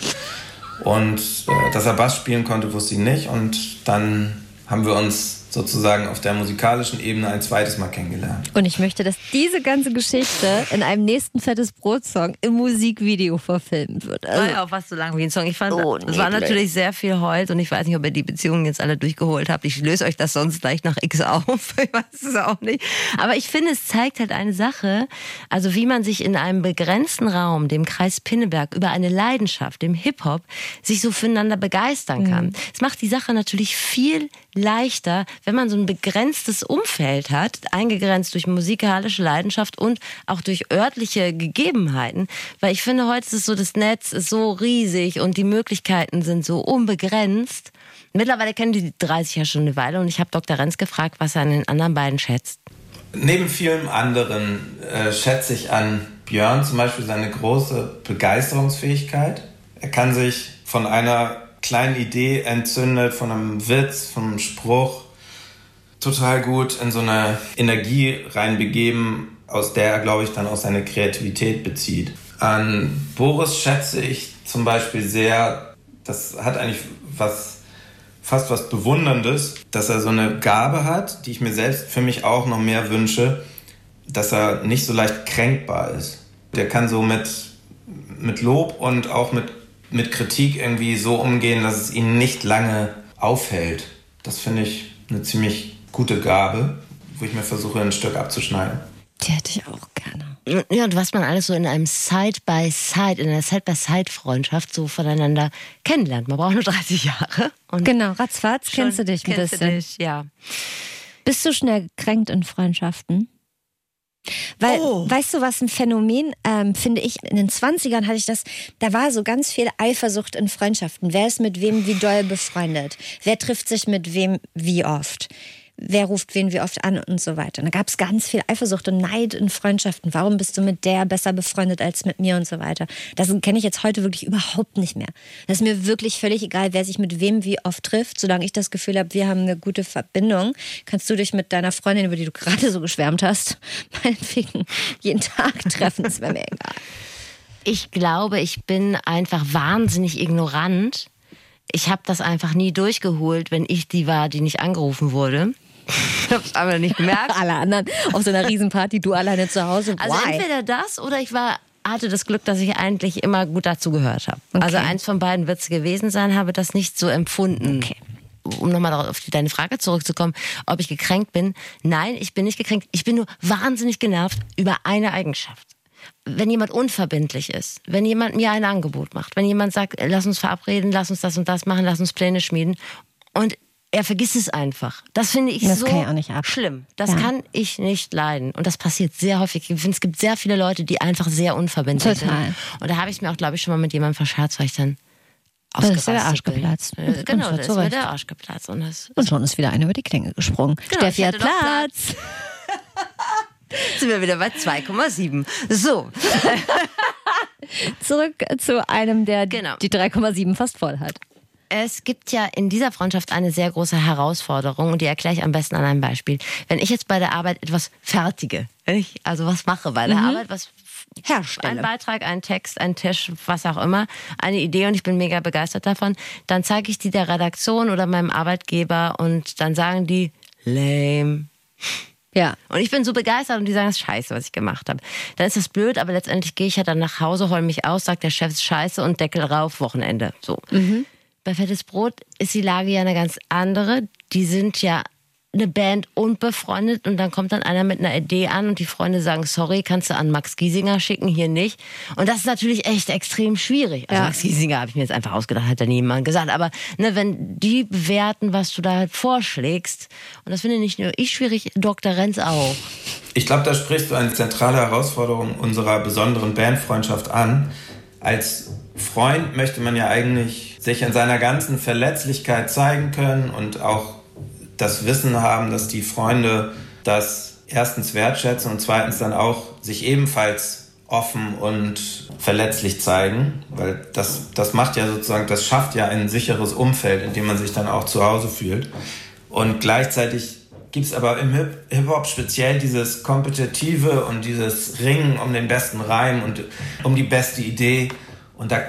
Und äh, dass er Bass spielen konnte, wusste ich nicht. Und dann haben wir uns sozusagen auf der musikalischen Ebene ein zweites Mal kennengelernt. Und ich möchte, dass diese ganze Geschichte in einem nächsten Fettes Brot-Song im Musikvideo verfilmt wird. Also, War ja auch fast so lang wie ein Song. Ich fand, Oh, es war natürlich sehr viel Holz und ich weiß nicht, ob ihr die Beziehungen jetzt alle durchgeholt habt. Ich löse euch das sonst gleich nach X auf. Ich weiß es auch nicht. Aber ich finde, es zeigt halt eine Sache, also wie man sich in einem begrenzten Raum, dem Kreis Pinneberg, über eine Leidenschaft, dem Hip-Hop, sich so füreinander begeistern kann. Es macht die Sache natürlich viel leichter, wenn man so ein begrenztes Umfeld hat, eingegrenzt durch musikalische Leidenschaft und auch durch örtliche Gegebenheiten. Weil ich finde, heute ist es so, das Netz ist so riesig und die Möglichkeiten sind so unbegrenzt. Mittlerweile kennen die 30 ja schon eine Weile und ich habe Dr. Renz gefragt, was er an den anderen beiden schätzt. Neben vielem anderen äh, schätze ich an Björn zum Beispiel seine große Begeisterungsfähigkeit. Er kann sich von einer kleinen Idee entzündet, von einem Witz, von einem Spruch total gut in so eine Energie reinbegeben, aus der er, glaube ich, dann auch seine Kreativität bezieht. An Boris schätze ich zum Beispiel sehr, das hat eigentlich was, fast was Bewunderndes, dass er so eine Gabe hat, die ich mir selbst für mich auch noch mehr wünsche, dass er nicht so leicht kränkbar ist. Der kann so mit, mit Lob und auch mit, mit Kritik irgendwie so umgehen, dass es ihn nicht lange aufhält. Das finde ich eine ziemlich gute Gabe, wo ich mir versuche, ein Stück abzuschneiden. Die hätte ich auch gerne. Ja, und was man alles so in einem Side-by-Side, in einer Side-by-Side-Freundschaft so voneinander kennenlernt. Man braucht nur 30 Jahre. Und Genau, ratzfatz kennst du dich ein kennst bisschen. Du dich, ja. Bist du schnell gekränkt in Freundschaften? Weil, Oh. weißt du, was ein Phänomen, ähm, finde ich, in den 20ern hatte ich das, da war so ganz viel Eifersucht in Freundschaften. Wer ist mit wem wie doll befreundet? Wer trifft sich mit wem wie oft? Wer ruft wen wie oft an und so weiter. Und da gab es ganz viel Eifersucht und Neid in Freundschaften. Warum bist du mit der besser befreundet als mit mir und so weiter? Das kenne ich jetzt heute wirklich überhaupt nicht mehr. Das ist mir wirklich völlig egal, wer sich mit wem wie oft trifft. Solange ich das Gefühl habe, wir haben eine gute Verbindung, kannst du dich mit deiner Freundin, über die du gerade so geschwärmt hast, meinetwegen jeden Tag treffen. Wäre mir egal. Ich glaube, ich bin einfach wahnsinnig ignorant. Ich habe das einfach nie durchgeholt, wenn ich die war, die nicht angerufen wurde. Ich es einfach nicht gemerkt. Alle anderen auf so einer Riesenparty, du alleine zu Hause. Also Why? entweder das oder ich war hatte das Glück, dass ich eigentlich immer gut dazu gehört habe. Also eins von beiden wird es gewesen sein, habe das nicht so empfunden. Okay. Um nochmal auf deine Frage zurückzukommen, ob ich gekränkt bin. Nein, ich bin nicht gekränkt. Ich bin nur wahnsinnig genervt über eine Eigenschaft. Wenn jemand unverbindlich ist, wenn jemand mir ein Angebot macht, wenn jemand sagt, lass uns verabreden, lass uns das und das machen, lass uns Pläne schmieden und er vergisst es einfach. Das finde ich Das so ich schlimm. Das Ja. kann ich nicht leiden. Und das passiert sehr häufig. Ich finde, es gibt sehr viele Leute, die einfach sehr unverbindlich Total. sind. Und da habe ich es mir auch, glaube ich, schon mal mit jemandem verscherzt, weil ich dann Da ist der ausgerastet Arsch bin. geplatzt. Äh, Genau, Und da ist mir der Arsch geplatzt. Und das Und schon ist wieder eine über die Klinge gesprungen. Genau, Steffi hat Platz. sind wir wieder bei 2,7. So. Zurück zu einem, der Genau. die 3,7 fast voll hat. Es gibt ja in dieser Freundschaft eine sehr große Herausforderung und die erkläre ich am besten an einem Beispiel. Wenn ich jetzt bei der Arbeit etwas fertige, wenn ich also was mache bei der Arbeit, was Herstelle. ein Beitrag, ein Text, ein Tisch, was auch immer, eine Idee und ich bin mega begeistert davon, dann zeige ich die der Redaktion oder meinem Arbeitgeber und dann sagen die lame. Ja. Und ich bin so begeistert und die sagen, das ist scheiße, was ich gemacht habe. Dann ist das blöd, aber letztendlich gehe ich ja dann nach Hause, heul mich aus, sagt der Chef, ist scheiße und Deckel rauf, Wochenende. So. Bei Fettes Brot ist die Lage ja eine ganz andere. Die sind ja eine Band und befreundet und dann kommt dann einer mit einer Idee an und die Freunde sagen, sorry, kannst du an Max Giesinger schicken, hier nicht. Und das ist natürlich echt extrem schwierig. Also Ja. Max Giesinger habe ich mir jetzt einfach ausgedacht, hat ja niemand gesagt. Aber ne, wenn die bewerten, was du da halt vorschlägst, und das finde nicht nur ich schwierig, Dr. Renz auch. Ich glaube, da sprichst du eine zentrale Herausforderung unserer besonderen Bandfreundschaft an. Als Freund möchte man ja eigentlich sich in seiner ganzen Verletzlichkeit zeigen können und auch das Wissen haben, dass die Freunde das erstens wertschätzen und zweitens dann auch sich ebenfalls offen und verletzlich zeigen, weil das, das macht ja sozusagen, das schafft ja ein sicheres Umfeld, in dem man sich dann auch zu Hause fühlt. Und gleichzeitig gibt es aber im Hip- Hip-Hop speziell dieses Kompetitive und dieses Ringen um den besten Reim und um die beste Idee. Und da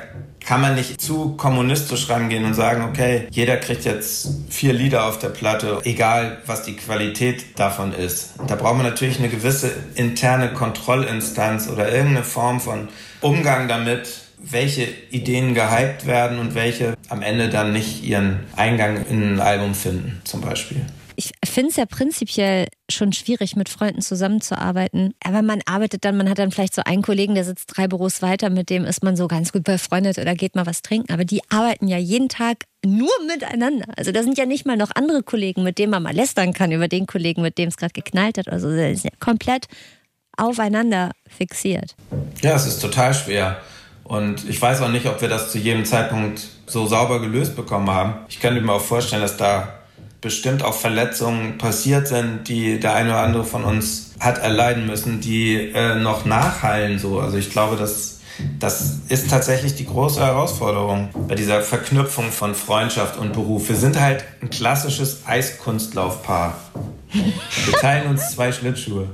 kann man nicht zu kommunistisch rangehen und sagen, okay, jeder kriegt jetzt vier Lieder auf der Platte, egal was die Qualität davon ist. Da braucht man natürlich eine gewisse interne Kontrollinstanz oder irgendeine Form von Umgang damit, welche Ideen gehypt werden und welche am Ende dann nicht ihren Eingang in ein Album finden, zum Beispiel. Ich finde es ja prinzipiell schon schwierig, mit Freunden zusammenzuarbeiten. Aber man arbeitet dann, man hat dann vielleicht so einen Kollegen, der sitzt drei Büros weiter, mit dem ist man so ganz gut befreundet oder geht mal was trinken. Aber die arbeiten ja jeden Tag nur miteinander. Also da sind ja nicht mal noch andere Kollegen, mit denen man mal lästern kann über den Kollegen, mit dem es gerade geknallt hat. Also das ist ja komplett aufeinander fixiert. Ja, es ist total schwer. Und ich weiß auch nicht, ob wir das zu jedem Zeitpunkt so sauber gelöst bekommen haben. Ich könnte mir auch vorstellen, dass da bestimmt auch Verletzungen passiert sind, die der eine oder andere von uns hat erleiden müssen, die äh, noch nachhallen. So. Also ich glaube, das, das ist tatsächlich die große Herausforderung bei dieser Verknüpfung von Freundschaft und Beruf. Wir sind halt ein klassisches Eiskunstlaufpaar. Wir teilen uns zwei Schlittschuhe.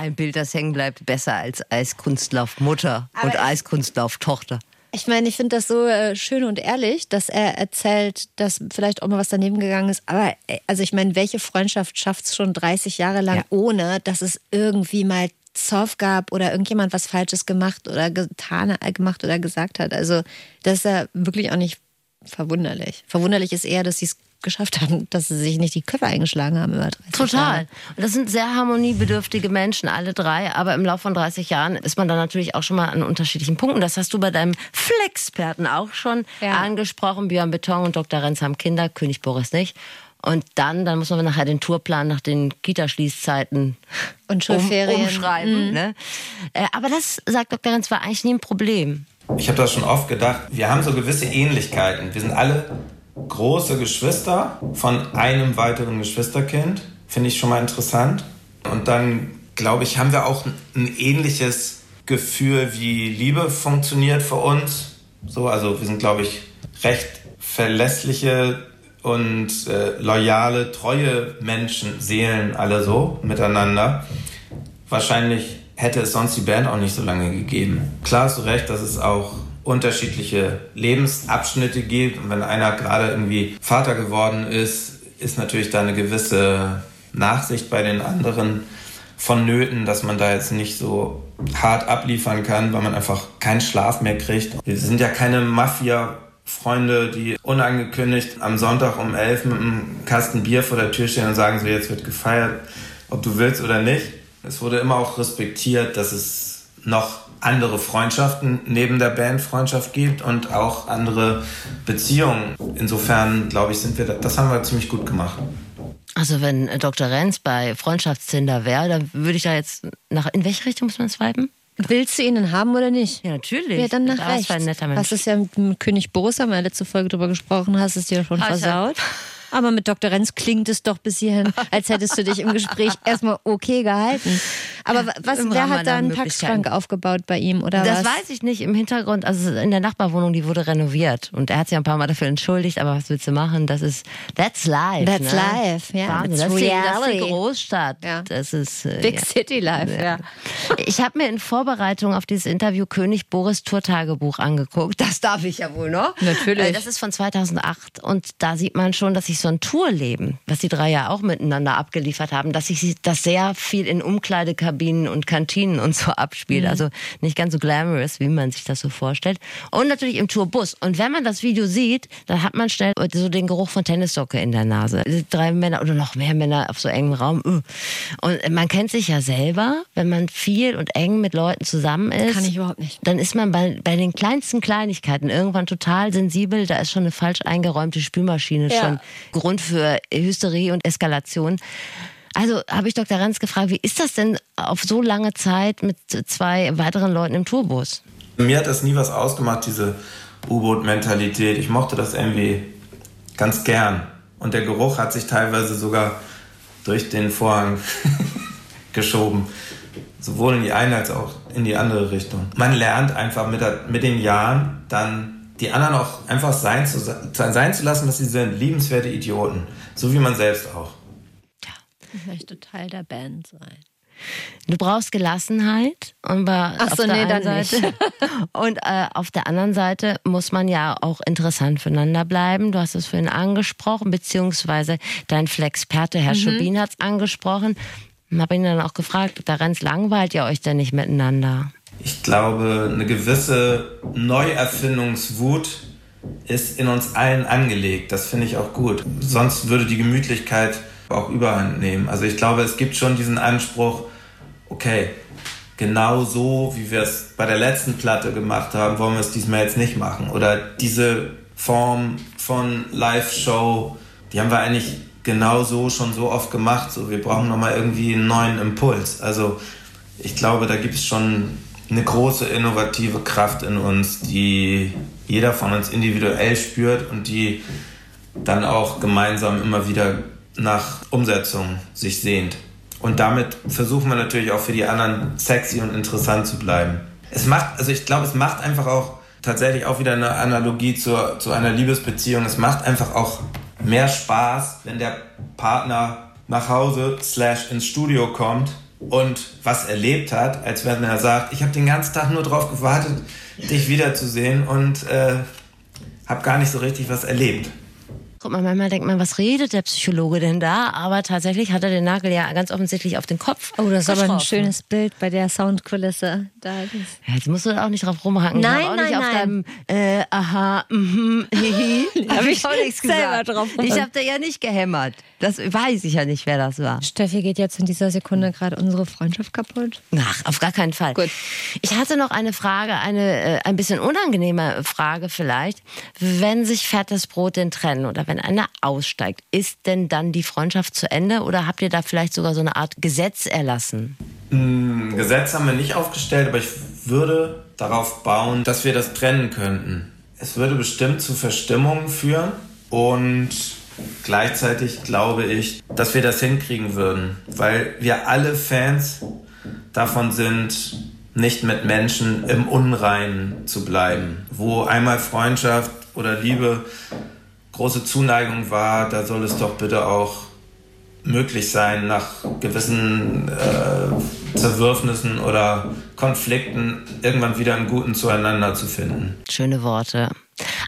ein Bild, das hängen bleibt, besser als Eiskunstlauf Mutter Aber und ich- Eiskunstlauf Tochter. Ich meine, ich finde das so äh, schön und ehrlich, dass er erzählt, dass vielleicht auch mal was daneben gegangen ist. Aber äh, also ich meine, welche Freundschaft schafft es schon 30 Jahre lang, Ja. ohne dass es irgendwie mal Zoff gab oder irgendjemand was Falsches gemacht oder getan, äh, gemacht oder gesagt hat. Also das ist ja wirklich auch nicht verwunderlich. Verwunderlich ist eher, dass sie es geschafft haben, dass sie sich nicht die Köpfe eingeschlagen haben über 30 Total. Jahre. Und das sind sehr harmoniebedürftige Menschen, alle drei. Aber im Laufe von 30 Jahren ist man dann natürlich auch schon mal an unterschiedlichen Punkten. Das hast du bei deinem Flexperten auch schon Ja. angesprochen. Björn Beton und Dr. Renz haben Kinder, König Boris nicht. Und dann, dann muss man nachher den Tourplan nach den Kita-Schließzeiten Und Schulferien. Um, umschreiben. Ne? Äh, Aber das, sagt Dr. Renz, war eigentlich nie ein Problem. Ich habe das schon oft gedacht. Wir haben so gewisse Ähnlichkeiten. Wir sind alle große Geschwister von einem weiteren Geschwisterkind. Finde ich schon mal interessant. Und dann, glaube ich, haben wir auch ein ähnliches Gefühl, wie Liebe funktioniert für uns. So, also wir sind, glaube ich, recht verlässliche und äh, loyale, treue Menschen, Seelen alle so miteinander. Wahrscheinlich hätte es sonst die Band auch nicht so lange gegeben. Klar hast du recht, dass es auch unterschiedliche Lebensabschnitte gibt. Und wenn einer gerade irgendwie Vater geworden ist, ist natürlich da eine gewisse Nachsicht bei den anderen vonnöten, dass man da jetzt nicht so hart abliefern kann, weil man einfach keinen Schlaf mehr kriegt. Wir sind ja keine Mafia-Freunde, die unangekündigt am Sonntag um elf mit einem Kasten Bier vor der Tür stehen und sagen so, jetzt wird gefeiert, ob du willst oder nicht. Es wurde immer auch respektiert, dass es noch andere Freundschaften neben der Bandfreundschaft gibt und auch andere Beziehungen. Insofern, glaube ich, sind wir, da- das haben wir ziemlich gut gemacht. Also wenn äh, Dr. Renz bei Freundschaftstinder wäre, dann würde ich da jetzt nach, in welche Richtung muss man swipen? Willst du ihn denn haben oder nicht? Ja, natürlich. Ja, dann nach Das rechts. war ein netter Mensch. Hast es ja mit dem König Boris, haben wir letzte Folge drüber gesprochen, hast es dir schon ich ja. versaut. Aber mit Dr. Renz klingt es doch bis hierhin, als hättest du dich im Gespräch erstmal okay gehalten. Aber was, Im wer hat da einen. Packschrank aufgebaut bei ihm oder Das was? weiß ich nicht. Im Hintergrund, also in der Nachbarwohnung, die wurde renoviert. Und er hat sich ein paar Mal dafür entschuldigt, aber was willst du machen? Das ist, that's life. That's ne? life, ja. Wahnsinn. It's Das das ist reality. die Großstadt. Ja. Das ist, äh, Big ja. City Life, ja. Ich habe mir in Vorbereitung auf dieses Interview König Boris Tourtagebuch angeguckt. Das darf ich ja wohl noch. Natürlich. Äh, Das ist von 2008 und da sieht man schon, dass sich so ein Tourleben, was die drei ja auch miteinander abgeliefert haben, dass sich das sehr viel in Umkleidekabinen und Kantinen und so abspielt. Also nicht ganz so glamorous, wie man sich das so vorstellt. Und natürlich im Tourbus. Und wenn man das Video sieht, dann hat man schnell so den Geruch von Tennissocke in der Nase. Drei Männer oder noch mehr Männer auf so engem Raum. uh. Und man kennt sich ja selber, wenn man viel und eng mit Leuten zusammen ist. Kann ich überhaupt nicht. Dann ist man bei, bei den kleinsten Kleinigkeiten irgendwann total sensibel. Da ist schon eine falsch eingeräumte Spülmaschine Ja. schon Grund für Hysterie und Eskalation. Also habe ich Dr. Renz gefragt, wie ist das denn auf so lange Zeit mit zwei weiteren Leuten im Tourbus? Mir hat das nie was ausgemacht, diese U-Boot-Mentalität. Ich mochte das irgendwie ganz gern. Und der Geruch hat sich teilweise sogar durch den Vorhang geschoben. Sowohl in die eine als auch in die andere Richtung. Man lernt einfach mit, der, mit den Jahren dann die anderen auch einfach sein zu, sein zu lassen, was sie sind. Liebenswerte Idioten. So wie man selbst auch. Ich möchte Teil der Band sein. Du brauchst Gelassenheit und bei, Ach auf so, der nee, dann Seite und äh, auf der anderen Seite muss man ja auch interessant füreinander bleiben. Du hast es vorhin angesprochen, beziehungsweise dein Flexperte Herr Schubin hat es angesprochen. Und habe ihn dann auch gefragt, da Renz langweilt ihr euch denn nicht miteinander? Ich glaube, eine gewisse Neuerfindungswut ist in uns allen angelegt. Das finde ich auch gut. Sonst würde die Gemütlichkeit auch überhand nehmen. Also ich glaube, es gibt schon diesen Anspruch, okay, genau so, wie wir es bei der letzten Platte gemacht haben, wollen wir es diesmal jetzt nicht machen. Oder diese Form von Live-Show, die haben wir eigentlich genau so schon so oft gemacht. So, wir brauchen nochmal irgendwie einen neuen Impuls. Also ich glaube, da gibt es schon eine große innovative Kraft in uns, die jeder von uns individuell spürt und die dann auch gemeinsam immer wieder nach Umsetzung sich sehnt. Und damit versuchen wir natürlich auch für die anderen sexy und interessant zu bleiben. Es macht, also ich glaube, es macht einfach auch tatsächlich auch wieder eine Analogie zur, zu einer Liebesbeziehung. Es macht einfach auch mehr Spaß, wenn der Partner nach Hause slash ins Studio kommt und was erlebt hat, als wenn er sagt, ich habe den ganzen Tag nur darauf gewartet, dich wiederzusehen und äh, habe gar nicht so richtig was erlebt. Guck mal, manchmal denkt man, was redet der Psychologe denn da? Aber tatsächlich hat er den Nagel ja ganz offensichtlich auf den Kopf. Oh, das ist aber ein schönes Bild bei der Soundkulisse. Da Ja, Jetzt musst du da auch nicht drauf rumhacken. Nein, auch nicht nein, auf nein. deinem äh, aha, mhm, hihi. hab Hab ich auch nichts gesagt. drauf ich habe da ja nicht gehämmert. Das weiß ich ja nicht, wer das war. Steffi geht jetzt in dieser Sekunde gerade unsere Freundschaft kaputt. Ach, auf gar keinen Fall. Gut. Ich hatte noch eine Frage, eine äh, ein bisschen unangenehme Frage vielleicht. Wenn sich fettes Brot denn trennen oder wenn einer aussteigt, ist denn dann die Freundschaft zu Ende oder habt ihr da vielleicht sogar so eine Art Gesetz erlassen? Ein Gesetz haben wir nicht aufgestellt, aber ich würde darauf bauen, dass wir das trennen könnten. Es würde bestimmt zu Verstimmungen führen und gleichzeitig glaube ich, dass wir das hinkriegen würden, weil wir alle Fans davon sind, nicht mit Menschen im Unreinen zu bleiben. Wo einmal Freundschaft oder Liebe große Zuneigung war, da soll es doch bitte auch möglich sein, nach gewissen äh, Zerwürfnissen oder Konflikten irgendwann wieder einen guten zueinander zu finden. Schöne Worte.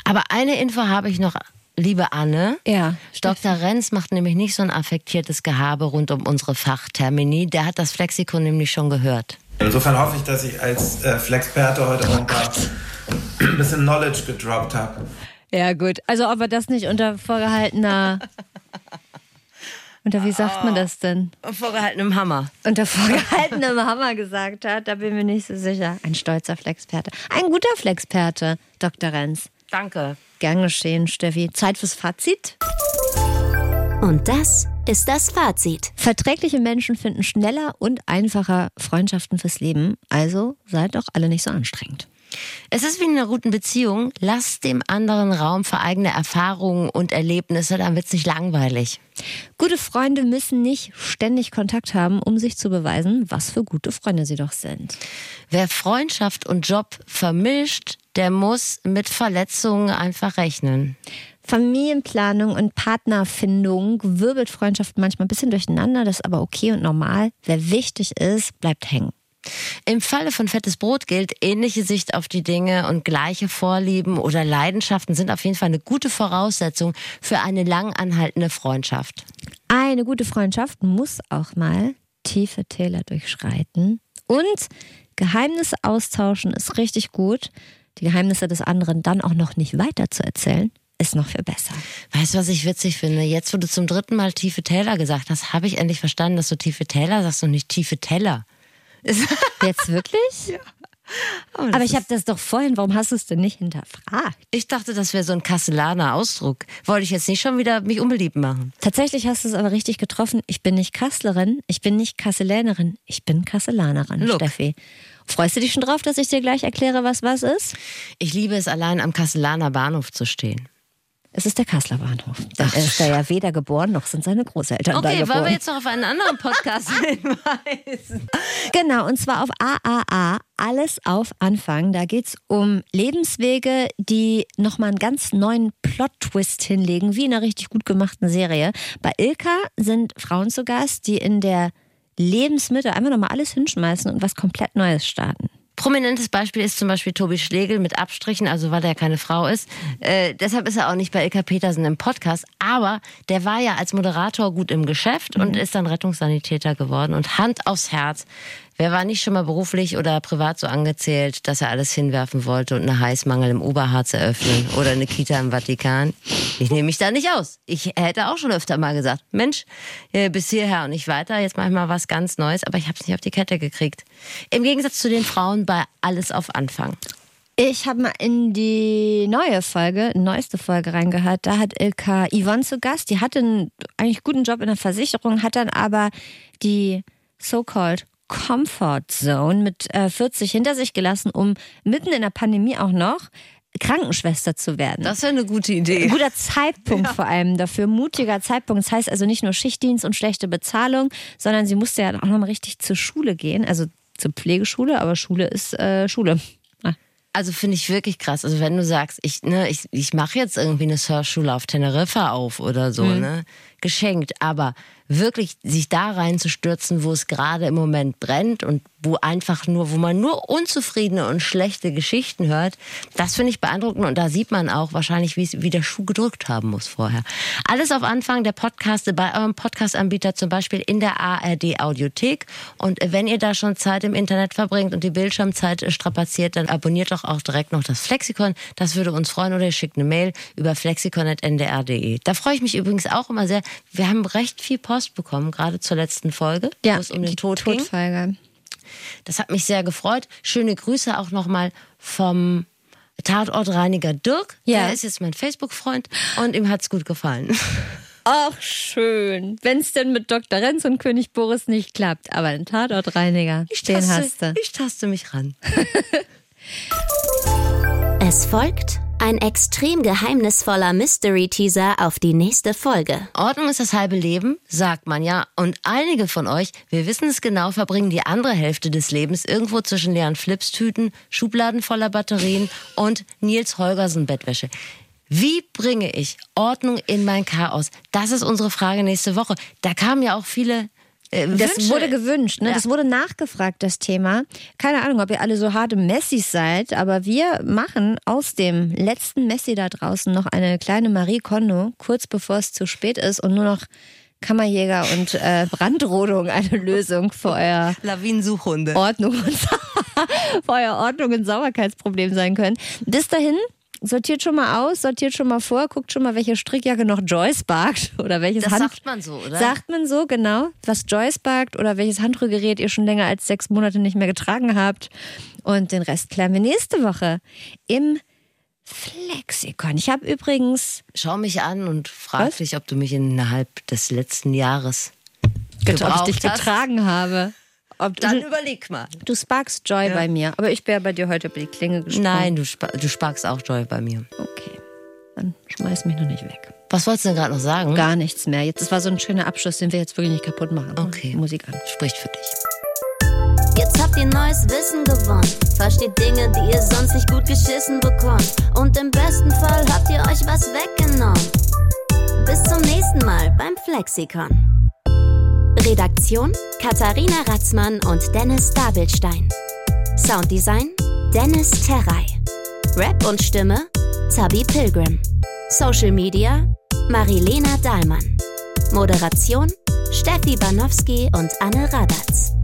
Aber eine Info habe ich noch, liebe Anne. Ja. Dr. Renz macht nämlich nicht so ein affektiertes Gehabe rund um unsere Fachtermini. Der hat das Flexikon nämlich schon gehört. Insofern hoffe ich, dass ich als äh, Flexperte heute paar- ein bisschen Knowledge gedroppt habe. Ja, gut. Also, ob er das nicht unter vorgehaltener. unter wie sagt man das denn? Vorgehaltenem Hammer. Unter vorgehaltenem Hammer gesagt hat, da bin ich mir nicht so sicher. Ein stolzer Flexperte. Ein guter Flexperte, Dr. Renz. Danke. Gern geschehen, Steffi. Zeit fürs Fazit. Und das ist das Fazit. Verträgliche Menschen finden schneller und einfacher Freundschaften fürs Leben. Also seid doch alle nicht so anstrengend. Es ist wie in einer guten Beziehung. Lasst dem anderen Raum für eigene Erfahrungen und Erlebnisse, dann wird es nicht langweilig. Gute Freunde müssen nicht ständig Kontakt haben, um sich zu beweisen, was für gute Freunde sie doch sind. Wer Freundschaft und Job vermischt, der muss mit Verletzungen einfach rechnen. Familienplanung und Partnerfindung wirbelt Freundschaft manchmal ein bisschen durcheinander, das ist aber okay und normal. Wer wichtig ist, bleibt hängen. Im Falle von fettes Brot gilt, ähnliche Sicht auf die Dinge und gleiche Vorlieben oder Leidenschaften sind auf jeden Fall eine gute Voraussetzung für eine lang anhaltende Freundschaft. Eine gute Freundschaft muss auch mal tiefe Täler durchschreiten. Und Geheimnisse austauschen ist richtig gut. Die Geheimnisse des anderen dann auch noch nicht weiter zu erzählen, ist noch viel besser. Weißt du, was ich witzig finde? Jetzt, wo du zum dritten Mal tiefe Täler gesagt hast, habe ich endlich verstanden, dass du tiefe Täler sagst und nicht tiefe Teller. Jetzt wirklich? ja. Das Aber ich habe das doch vorhin, warum hast du es denn nicht hinterfragt? Ich dachte, das wäre so ein Kastellaner Ausdruck. Wollte ich jetzt nicht schon wieder mich unbeliebt machen. Tatsächlich hast du es aber richtig getroffen. Ich bin nicht Kasslerin, ich bin nicht Kasselänerin, ich bin Kastellanerin, Look. Steffi. Freust du dich schon drauf, dass ich dir gleich erkläre, was was ist? Ich liebe es, allein am Kastellaner Bahnhof zu stehen. Es ist der Kasseler Bahnhof. Denn er ist da ja weder geboren, noch sind seine Großeltern da Okay, geboren. wollen wir jetzt noch auf einen anderen Podcast hinweisen? Genau, und zwar auf AAA, alles auf Anfang. Da geht's um Lebenswege, die nochmal einen ganz neuen Plot-Twist hinlegen, wie in einer richtig gut gemachten Serie. Bei Ilka sind Frauen zu Gast, die in der Lebensmittel einfach nochmal alles hinschmeißen und was komplett Neues starten. Prominentes Beispiel ist zum Beispiel Tobi Schlegel mit Abstrichen, also weil er keine Frau ist. Äh, deshalb ist er auch nicht bei Ilka Petersen im Podcast. Aber der war ja als Moderator gut im Geschäft und ist dann Rettungssanitäter geworden. Und Hand aufs Herz. Wer war nicht schon mal beruflich oder privat so angezählt, dass er alles hinwerfen wollte und eine Heißmangel im Oberharz eröffnen oder eine Kita im Vatikan? Ich nehme mich da nicht aus. Ich hätte auch schon öfter mal gesagt, Mensch, äh, bis hierher und nicht weiter, jetzt mache ich mal was ganz Neues, aber ich habe es nicht auf die Kette gekriegt. Im Gegensatz zu den Frauen bei Alles auf Anfang. Ich habe mal in die neue Folge, neueste Folge reingehört. Da hat Ilka Yvonne zu Gast. Die hatte einen eigentlich guten Job in der Versicherung, hat dann aber die so-called Comfort Zone mit äh, 40 hinter sich gelassen, um mitten in der Pandemie auch noch Krankenschwester zu werden. Das wäre eine gute Idee. Ein guter Zeitpunkt vor allem dafür, mutiger Zeitpunkt. Das heißt also nicht nur Schichtdienst und schlechte Bezahlung, sondern sie musste ja auch nochmal richtig zur Schule gehen, also zur Pflegeschule, aber Schule ist äh, Schule. Ah. Also finde ich wirklich krass. Also wenn du sagst, ich, ne, ich, ich mache jetzt irgendwie eine Surfschule auf Teneriffa auf oder so, ne? Geschenkt. Aber wirklich sich da reinzustürzen, wo es gerade im Moment brennt und wo einfach nur, wo man nur unzufriedene und schlechte Geschichten hört, das finde ich beeindruckend und da sieht man auch wahrscheinlich, wie, wie der Schuh gedrückt haben muss vorher. Alles auf Anfang der Podcaste bei eurem Podcast-Anbieter, zum Beispiel in der ARD Audiothek. Und wenn ihr da schon Zeit im Internet verbringt und die Bildschirmzeit strapaziert, dann abonniert doch auch direkt noch das Flexikon. Das würde uns freuen oder ihr schickt eine Mail über flexikon.ndr.de. Da freue ich mich übrigens auch immer sehr. Wir haben recht viel Post bekommen, gerade zur letzten Folge, Ja, wo es um den Tod ging. Todfolge. Das hat mich sehr gefreut. Schöne Grüße auch nochmal vom Tatortreiniger Dirk. Ja. Der ist jetzt mein Facebook-Freund und ihm hat's gut gefallen. Ach, schön. Wenn es denn mit Dr. Renz und König Boris nicht klappt. Aber ein Tatortreiniger, den hast du. ich taste mich ran. Es folgt ein extrem geheimnisvoller Mystery-Teaser auf die nächste Folge. Ordnung ist das halbe Leben, sagt man ja. Und einige von euch, wir wissen es genau, verbringen die andere Hälfte des Lebens irgendwo zwischen leeren Flipstüten, Schubladen voller Batterien und Nils Holgersen Bettwäsche. Wie bringe ich Ordnung in mein Chaos? Das ist unsere Frage nächste Woche. Da kamen ja auch viele Das Wünsche. wurde gewünscht, ne? Ja. Das wurde nachgefragt, das Thema. Keine Ahnung, ob ihr alle so harte Messis seid, aber wir machen aus dem letzten Messi da draußen noch eine kleine Marie Kondo, kurz bevor es zu spät ist und nur noch Kammerjäger und äh, Brandrodung eine Lösung für euer Lawinensuchhunde. Ordnung und für euer Ordnung und Sauberkeitsproblem sein können. Bis dahin sortiert schon mal aus, sortiert schon mal vor, guckt schon mal, welche Strickjacke noch Joyce barkt oder welches Das Hand sagt man so, oder? Sagt man so, genau. Was Joyce barkt oder welches Handrührgerät ihr schon länger als sechs Monate nicht mehr getragen habt. Und den Rest klären wir nächste Woche im Flexikon. Ich habe übrigens Schau mich an und frag Was? dich, ob du mich innerhalb des letzten Jahres gedacht, ob ich dich gebraucht hast. getragen habe. Ob Dann du, überleg mal. du sparkst Joy bei mir, aber ich wäre bei dir heute über die Klinge gesprungen. Nein, du, spa du sparkst auch Joy bei mir. Okay, dann schmeiß mich noch nicht weg. Was wolltest du denn gerade noch sagen? Gar nichts mehr. Jetzt, das war so ein schöner Abschluss, den wir jetzt wirklich nicht kaputt machen. Okay. Musik an. Spricht für dich. Jetzt habt ihr neues Wissen gewonnen. Versteht Dinge, die ihr sonst nicht gut geschissen bekommt. Und im besten Fall habt ihr euch was weggenommen. Bis zum nächsten Mal beim Flexikon. Redaktion Katharina Ratzmann und Dennis Dabelstein. Sounddesign Dennis Terrei. Rap und Stimme Zabi Pilgrim. Social Media Marilena Dahlmann. Moderation Steffi Banowski und Anne Radatz.